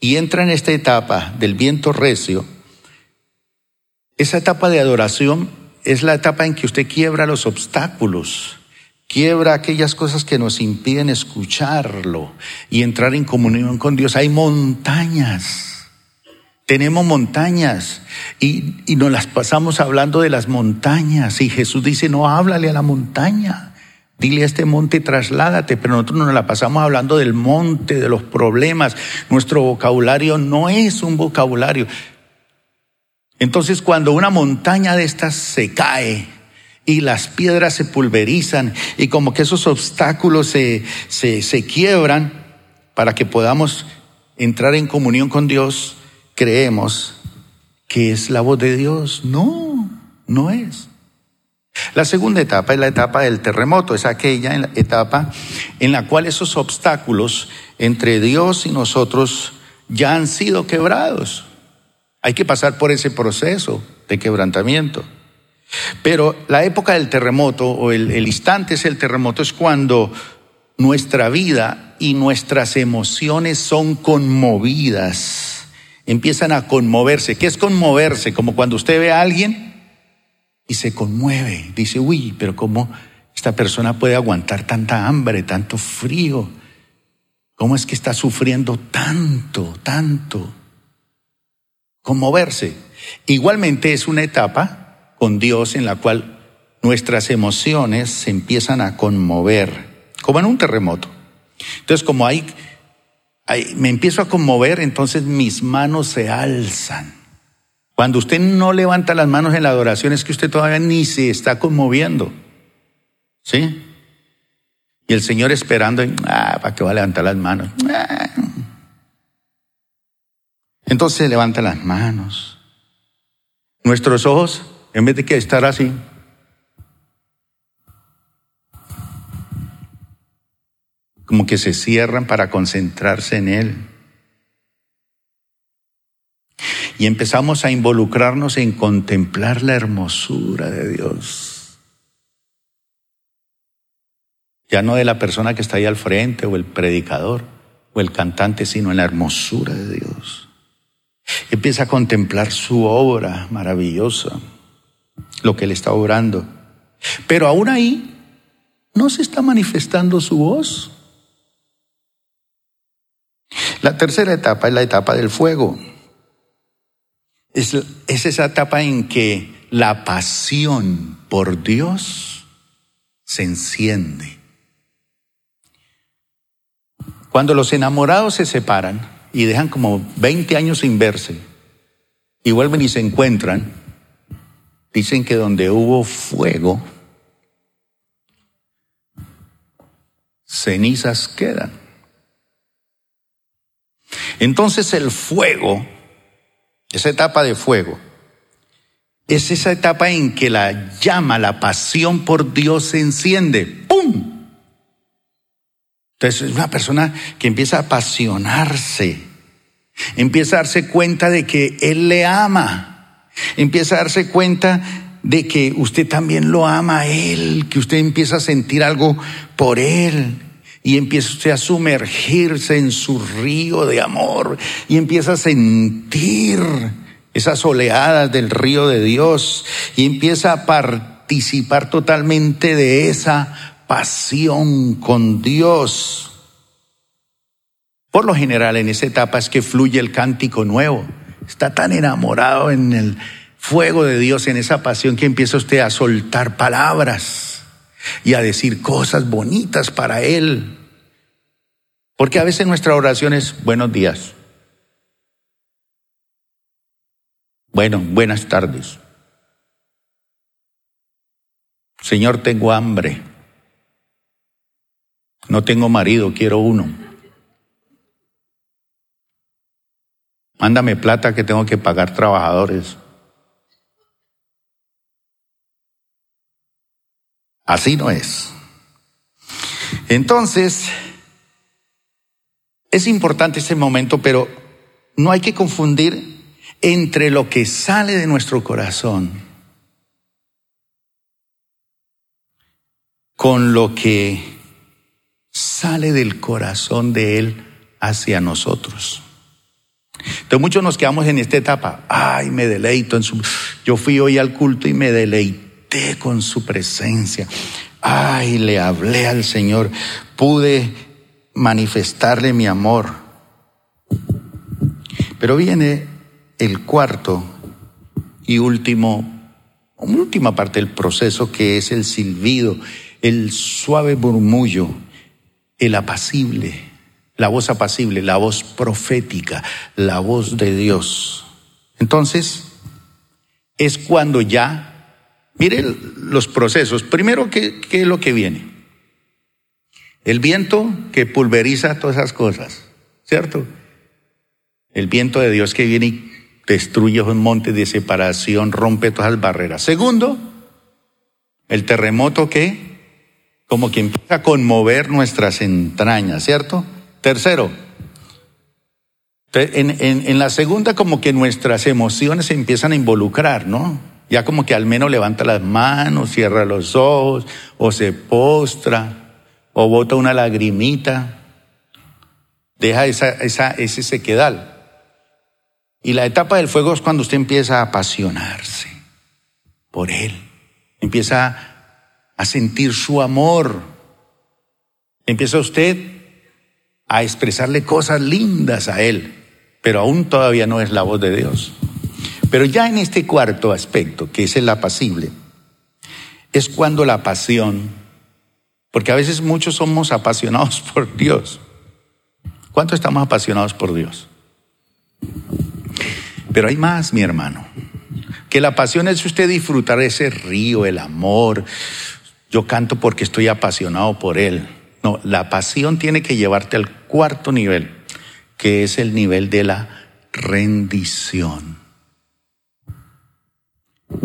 y entra en esta etapa del viento recio, esa etapa de adoración es la etapa en que usted quiebra los obstáculos, quiebra aquellas cosas que nos impiden escucharlo y entrar en comunión con Dios. Hay montañas, tenemos montañas y, y nos las pasamos hablando de las montañas y Jesús dice, no háblale a la montaña. Dile a este monte, trasládate, pero nosotros nos la pasamos hablando del monte, de los problemas. Nuestro vocabulario no es un vocabulario. Entonces, cuando una montaña de estas se cae y las piedras se pulverizan y como que esos obstáculos se, se, se quiebran para que podamos entrar en comunión con Dios, creemos que es la voz de Dios. No, no es. La segunda etapa es la etapa del terremoto, es aquella etapa en la cual esos obstáculos entre Dios y nosotros ya han sido quebrados. Hay que pasar por ese proceso de quebrantamiento. Pero la época del terremoto o el, instante es el terremoto es cuando nuestra vida y nuestras emociones son conmovidas, empiezan a conmoverse. ¿Qué es conmoverse? Como cuando usted ve a alguien y se conmueve. Dice, uy, pero ¿cómo esta persona puede aguantar tanta hambre, tanto frío? ¿Cómo es que está sufriendo tanto, tanto? Conmoverse. Igualmente es una etapa con Dios en la cual nuestras emociones se empiezan a conmover, como en un terremoto. Entonces, como hay, me empiezo a conmover, entonces mis manos se alzan cuando usted no levanta las manos en la adoración es que usted todavía ni se está conmoviendo. ¿Sí? Y el Señor esperando, ah, ¿para qué va a levantar las manos? Ah. Entonces levanta las manos. Nuestros ojos, en vez de que estar así, como que se cierran para concentrarse en Él. y empezamos a involucrarnos en contemplar la hermosura de Dios. Ya no de la persona que está ahí al frente o el predicador o el cantante, sino en la hermosura de Dios. Empieza a contemplar su obra maravillosa, lo que Él está obrando. Pero aún ahí no se está manifestando su voz. La tercera etapa es la etapa del fuego. Es, es, esa etapa en que la pasión por Dios se enciende. Cuando los enamorados se separan y dejan como 20 años sin verse y vuelven y se encuentran, dicen que donde hubo fuego, cenizas quedan. Entonces el fuego, esa etapa de fuego, es esa etapa en que la llama, la pasión por Dios se enciende. ¡Pum! Entonces es una persona que empieza a apasionarse, empieza a darse cuenta de que Él le ama, empieza a darse cuenta de que usted también lo ama a Él, que usted empieza a sentir algo por Él, y empieza a sumergirse en su río de amor y empieza a sentir esas oleadas del río de Dios y empieza a participar totalmente de esa pasión con Dios. Por lo general en esa etapa es que fluye el cántico nuevo. Está tan enamorado en el fuego de Dios, en esa pasión que empieza usted a soltar palabras y a decir cosas bonitas para Él. Porque a veces nuestra oración es buenos días. Bueno, buenas tardes. Señor, tengo hambre. No tengo marido, quiero uno. Mándame plata que tengo que pagar trabajadores. Así no es. Entonces, es importante ese momento, pero no hay que confundir entre lo que sale de nuestro corazón con lo que sale del corazón de Él hacia nosotros. Entonces muchos nos quedamos en esta etapa, ay, me deleito en su... Yo fui hoy al culto y me deleité con su presencia. Ay, le hablé al Señor, pude manifestarle mi amor. Pero viene el cuarto y último, última parte del proceso que es el silbido, el suave murmullo, el apacible, la voz apacible, la voz profética, la voz de Dios. Entonces, es cuando ya, miren los procesos. Primero, ¿qué, qué es lo que viene? El viento que pulveriza todas esas cosas, ¿cierto? El viento de Dios que viene y destruye un monte de separación, rompe todas las barreras. Segundo, el terremoto que como que empieza a conmover nuestras entrañas, ¿cierto? Tercero, en, en, la segunda como que nuestras emociones se empiezan a involucrar, ¿no? Ya como que al menos levanta las manos, cierra los ojos o se postra o bota una lagrimita, deja esa, esa, ese sequedal. Y la etapa del fuego es cuando usted empieza a apasionarse por Él, empieza a sentir su amor, empieza usted a expresarle cosas lindas a Él, pero aún todavía no es la voz de Dios. Pero ya en este cuarto aspecto, que es el apacible, es cuando la pasión porque a veces muchos somos apasionados por Dios. ¿Cuánto estamos apasionados por Dios? Pero hay más, mi hermano. Que la pasión es usted disfrutar ese río, el amor. Yo canto porque estoy apasionado por Él. No, la pasión tiene que llevarte al cuarto nivel, que es el nivel de la rendición.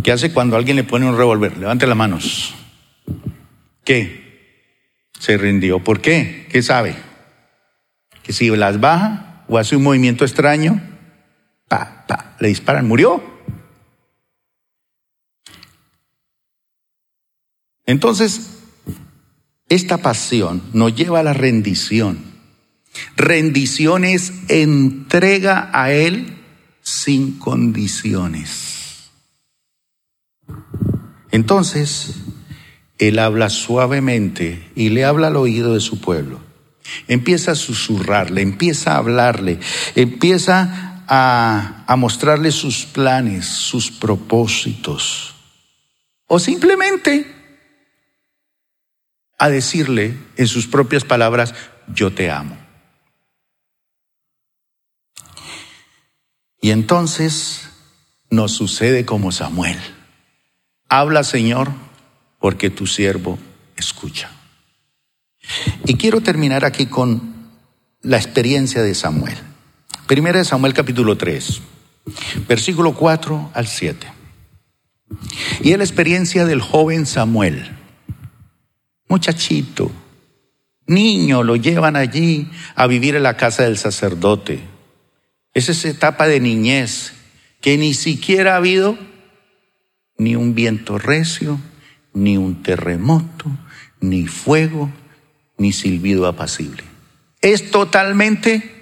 ¿Qué hace cuando alguien le pone un revólver? Levante las manos. ¿Qué? se rindió. ¿Por qué? ¿Qué sabe? Que si las baja o hace un movimiento extraño, pa, pa, le disparan, murió. Entonces, esta pasión nos lleva a la rendición. Rendición es entrega a Él sin condiciones. Entonces, Él habla suavemente y le habla al oído de su pueblo. Empieza a susurrarle, empieza a hablarle, empieza a, a mostrarle sus planes, sus propósitos. O simplemente a decirle en sus propias palabras, yo te amo. Y entonces nos sucede como Samuel. Habla, Señor, porque tu siervo escucha. Y quiero terminar aquí con la experiencia de Samuel. Primera de Samuel capítulo 3, versículo 4 al 7. Y es la experiencia del joven Samuel, muchachito, niño, lo llevan allí a vivir en la casa del sacerdote. Es esa etapa de niñez que ni siquiera ha habido ni un viento recio, ni un terremoto, ni fuego, ni silbido apacible. Es totalmente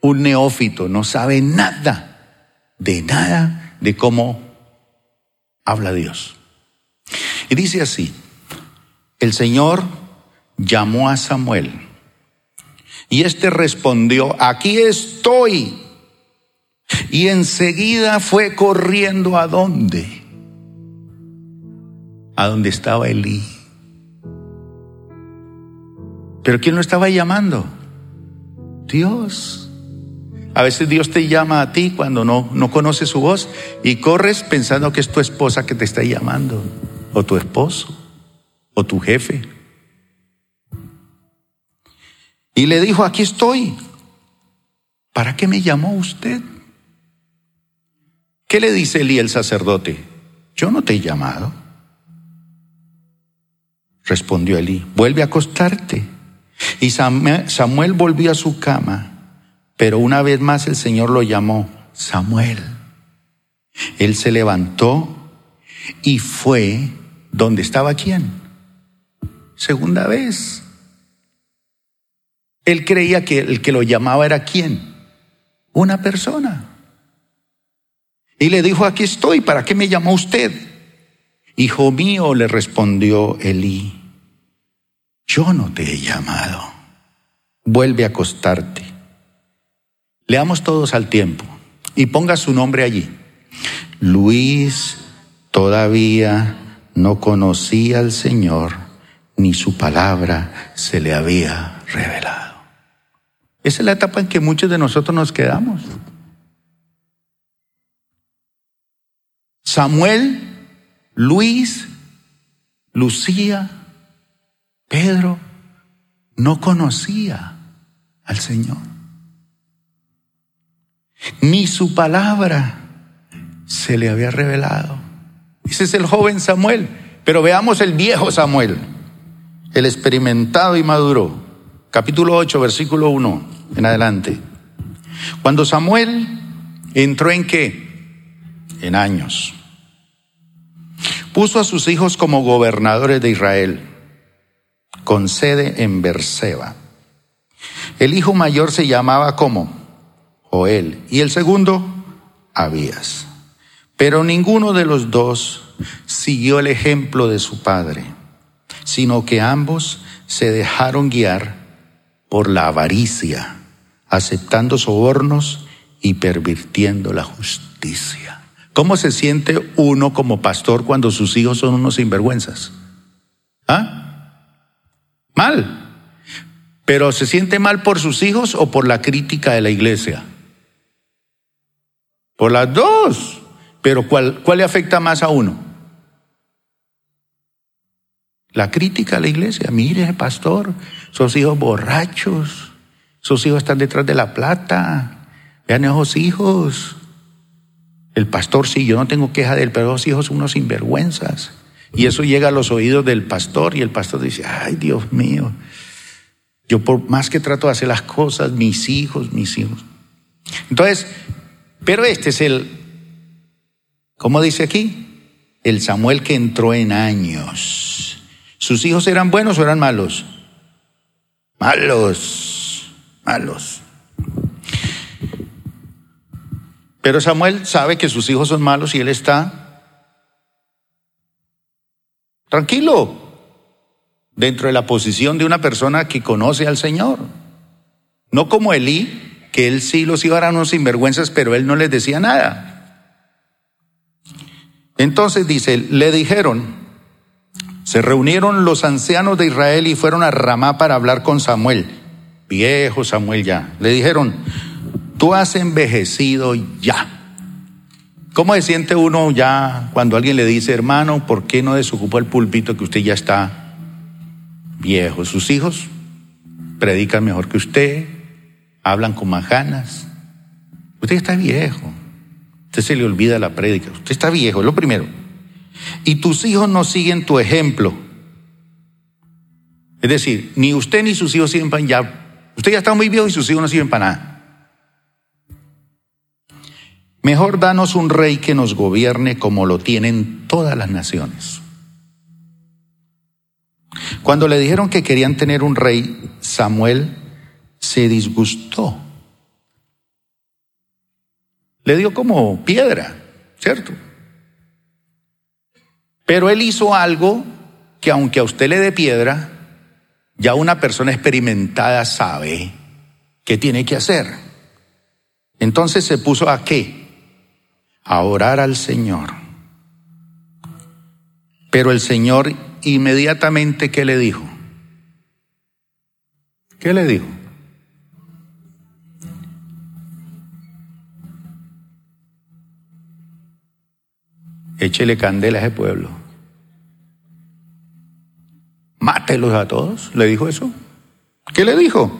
un neófito, no sabe nada, de nada, de cómo habla Dios. Y dice así, el Señor llamó a Samuel y éste respondió, aquí estoy. Y enseguida fue corriendo a dónde? A donde estaba Elí. Pero ¿quién lo estaba llamando? Dios. A veces Dios te llama a ti cuando no, no conoces su voz y corres pensando que es tu esposa que te está llamando, o tu esposo, o tu jefe. Y le dijo, aquí estoy. ¿Para qué me llamó usted? ¿Qué le dice Elí el sacerdote? Yo no te he llamado. Respondió Elí, vuelve a acostarte. Y Samuel volvió a su cama, pero una vez más el Señor lo llamó Samuel. Él se levantó y fue donde estaba quién. Segunda vez. Él creía que el que lo llamaba era quién. Una persona. Y le dijo, aquí estoy, ¿para qué me llamó usted? Hijo mío, le respondió Elí, yo no te he llamado. Vuelve a acostarte. Leamos todos al tiempo y ponga su nombre allí. Luis todavía no conocía al Señor, ni su palabra se le había revelado. Esa es la etapa en que muchos de nosotros nos quedamos. Samuel, Luis, Lucía, Pedro no conocía al Señor. Ni su palabra se le había revelado. Ese es el joven Samuel. Pero veamos el viejo Samuel, el experimentado y maduro. Capítulo 8, versículo 1 en adelante. Cuando Samuel entró en qué? En años. Puso a sus hijos como gobernadores de Israel con sede en Berseba. El hijo mayor se llamaba como Joel y el segundo Abías. Pero ninguno de los dos siguió el ejemplo de su padre, sino que ambos se dejaron guiar por la avaricia, aceptando sobornos y pervirtiendo la justicia. ¿Cómo se siente uno como pastor cuando sus hijos son unos sinvergüenzas? ¿Ah? Mal. Pero ¿se siente mal por sus hijos o por la crítica de la iglesia? Por las dos. Pero ¿cuál, cuál le afecta más a uno? La crítica a la iglesia. Mire, pastor, sus hijos borrachos, sus hijos están detrás de la plata. Vean esos hijos. El pastor sí, yo no tengo queja de él, pero esos hijos son unos sinvergüenzas. Y eso llega a los oídos del pastor y el pastor dice, ay Dios mío, yo por más que trato de hacer las cosas, mis hijos, mis hijos. Entonces, pero este es el, ¿cómo dice aquí? El Samuel que entró en años. ¿Sus hijos eran buenos o eran malos? Malos, malos. Pero Samuel sabe que sus hijos son malos y él está Tranquilo, dentro de la posición de una persona que conoce al Señor. No como Elí, que él sí los iba a dar unos sinvergüenzas, pero él no les decía nada. Entonces dice, le dijeron, se reunieron los ancianos de Israel y fueron a Ramá para hablar con Samuel. Viejo Samuel ya. Le dijeron, tú has envejecido ya. ¿Cómo se siente uno ya cuando alguien le dice, hermano, ¿por qué no desocupó el púlpito que usted ya está viejo? Sus hijos predican mejor que usted, hablan con más ganas. Usted está viejo. Usted se le olvida la prédica. Usted está viejo, es lo primero. Y tus hijos no siguen tu ejemplo. Es decir, ni usted ni sus hijos siguen para ya. Usted ya está muy viejo y sus hijos no sirven para nada. Mejor danos un rey que nos gobierne como lo tienen todas las naciones. Cuando le dijeron que querían tener un rey, Samuel se disgustó. Le dio como piedra, ¿cierto? Pero él hizo algo que aunque a usted le dé piedra, ya una persona experimentada sabe que tiene que hacer. Entonces se puso a qué? A orar al Señor. Pero el Señor inmediatamente, ¿qué le dijo? ¿Qué le dijo? Échele candela a ese pueblo. Mátelos a todos, le dijo eso. ¿Qué le dijo?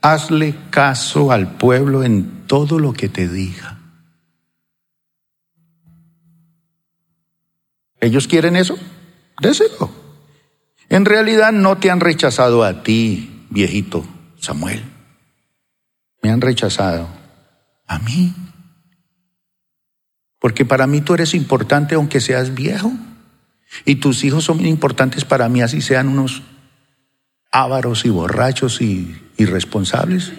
Hazle caso al pueblo en todo lo que te diga. ¿Ellos quieren eso? Déselo. En realidad no te han rechazado a ti, viejito Samuel. Me han rechazado a mí. Porque para mí tú eres importante aunque seas viejo. Y tus hijos son importantes para mí así sean unos ávaros y borrachos y irresponsables.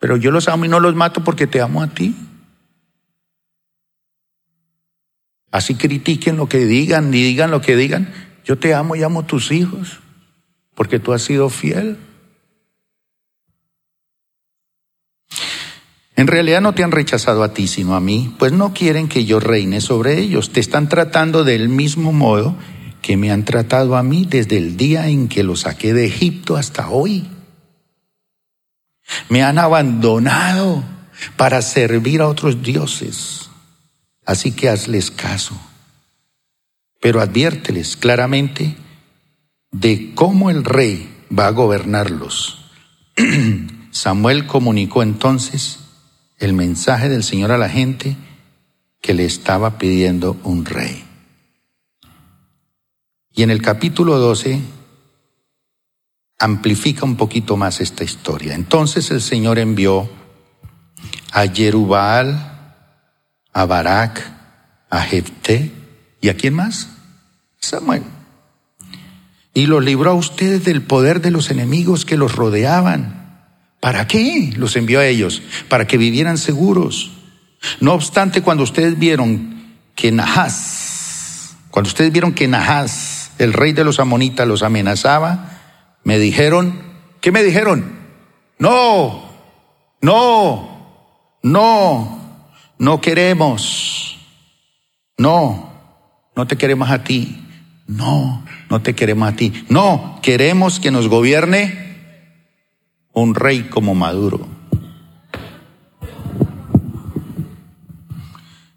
Pero yo los amo y no los mato porque te amo a ti. Así critiquen lo que digan y digan lo que digan. Yo te amo y amo a tus hijos porque tú has sido fiel. En realidad no te han rechazado a ti, sino a mí, pues no quieren que yo reine sobre ellos. Te están tratando del mismo modo que me han tratado a mí desde el día en que los saqué de Egipto hasta hoy. Me han abandonado para servir a otros dioses. Así que hazles caso. Pero adviérteles claramente de cómo el rey va a gobernarlos. Samuel comunicó entonces el mensaje del Señor a la gente que le estaba pidiendo un rey. Y en el capítulo 12 amplifica un poquito más esta historia. Entonces el Señor envió a Jerubal, a Barak, a Jefté y a quién más? Samuel. Y los libró a ustedes del poder de los enemigos que los rodeaban ¿Para qué los envió a ellos? Para que vivieran seguros. No obstante, cuando ustedes vieron que Nahas, cuando ustedes vieron que Nahas, el rey de los amonitas, los amenazaba, me dijeron, ¿qué me dijeron? No, no, no, no queremos. No, no te queremos a ti. No, no te queremos a ti. No, queremos que nos gobierne un rey como Maduro.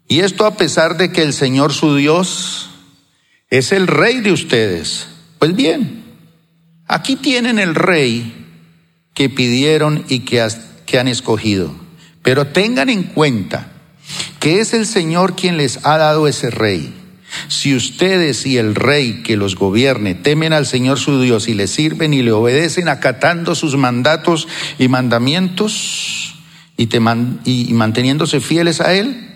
Y esto a pesar de que el Señor su Dios es el rey de ustedes. Pues bien, aquí tienen el rey que pidieron y que, que han escogido. Pero tengan en cuenta que es el Señor quien les ha dado ese rey. Si ustedes y el rey que los gobierne temen al Señor su Dios y le sirven y le obedecen acatando sus mandatos y mandamientos y, manteniéndose fieles a Él,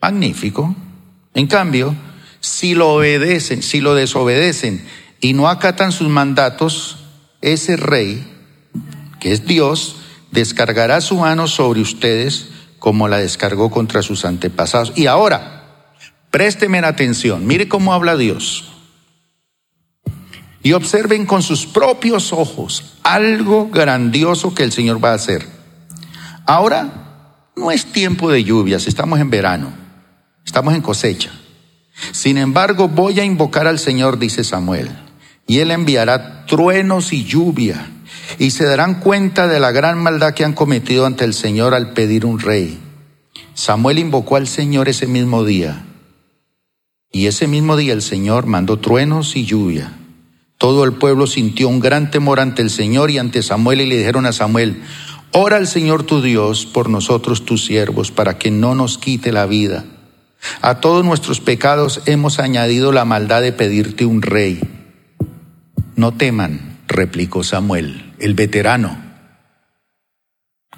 magnífico. En cambio, si lo obedecen, si lo desobedecen y no acatan sus mandatos, ese rey, que es Dios, descargará su mano sobre ustedes como la descargó contra sus antepasados. Y ahora, Présteme atención, mire cómo habla Dios. y observen con sus propios ojos algo grandioso que el Señor va a hacer. Ahora no es tiempo de lluvias, estamos en verano, estamos en cosecha. Sin embargo, voy a invocar al Señor, dice Samuel, y Él enviará truenos y lluvia, y se darán cuenta de la gran maldad que han cometido ante el Señor al pedir un rey. Samuel invocó al Señor ese mismo día, y ese mismo día el Señor mandó truenos y lluvia. Todo el pueblo sintió un gran temor ante el Señor y ante Samuel y le dijeron a Samuel, ora al Señor tu Dios por nosotros tus siervos, para que no nos quite la vida. A todos nuestros pecados hemos añadido la maldad de pedirte un rey. No teman, replicó Samuel, el veterano.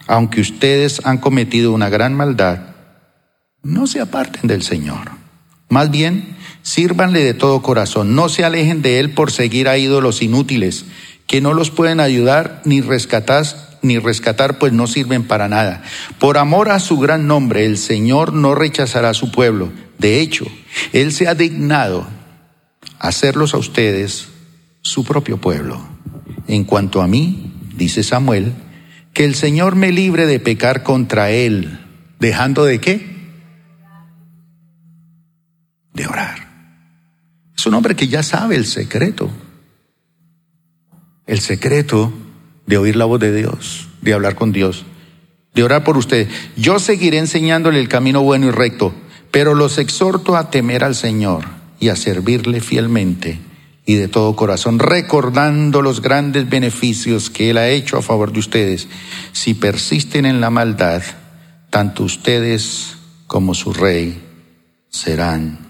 Aunque ustedes han cometido una gran maldad, no se aparten del Señor. Más bien, sírvanle de todo corazón, no se alejen de Él por seguir a ídolos inútiles, que no los pueden ayudar ni rescatar, ni rescatar, pues no sirven para nada. Por amor a su gran nombre, el Señor no rechazará a su pueblo. De hecho, Él se ha dignado hacerlos a ustedes su propio pueblo. En cuanto a mí, dice Samuel, que el Señor me libre de pecar contra Él, dejando de qué? De orar. Es un hombre que ya sabe el secreto. El secreto de oír la voz de Dios, de hablar con Dios, de orar por usted. Yo seguiré enseñándole el camino bueno y recto, pero los exhorto a temer al Señor y a servirle fielmente y de todo corazón, recordando los grandes beneficios que Él ha hecho a favor de ustedes. Si persisten en la maldad, tanto ustedes como su rey serán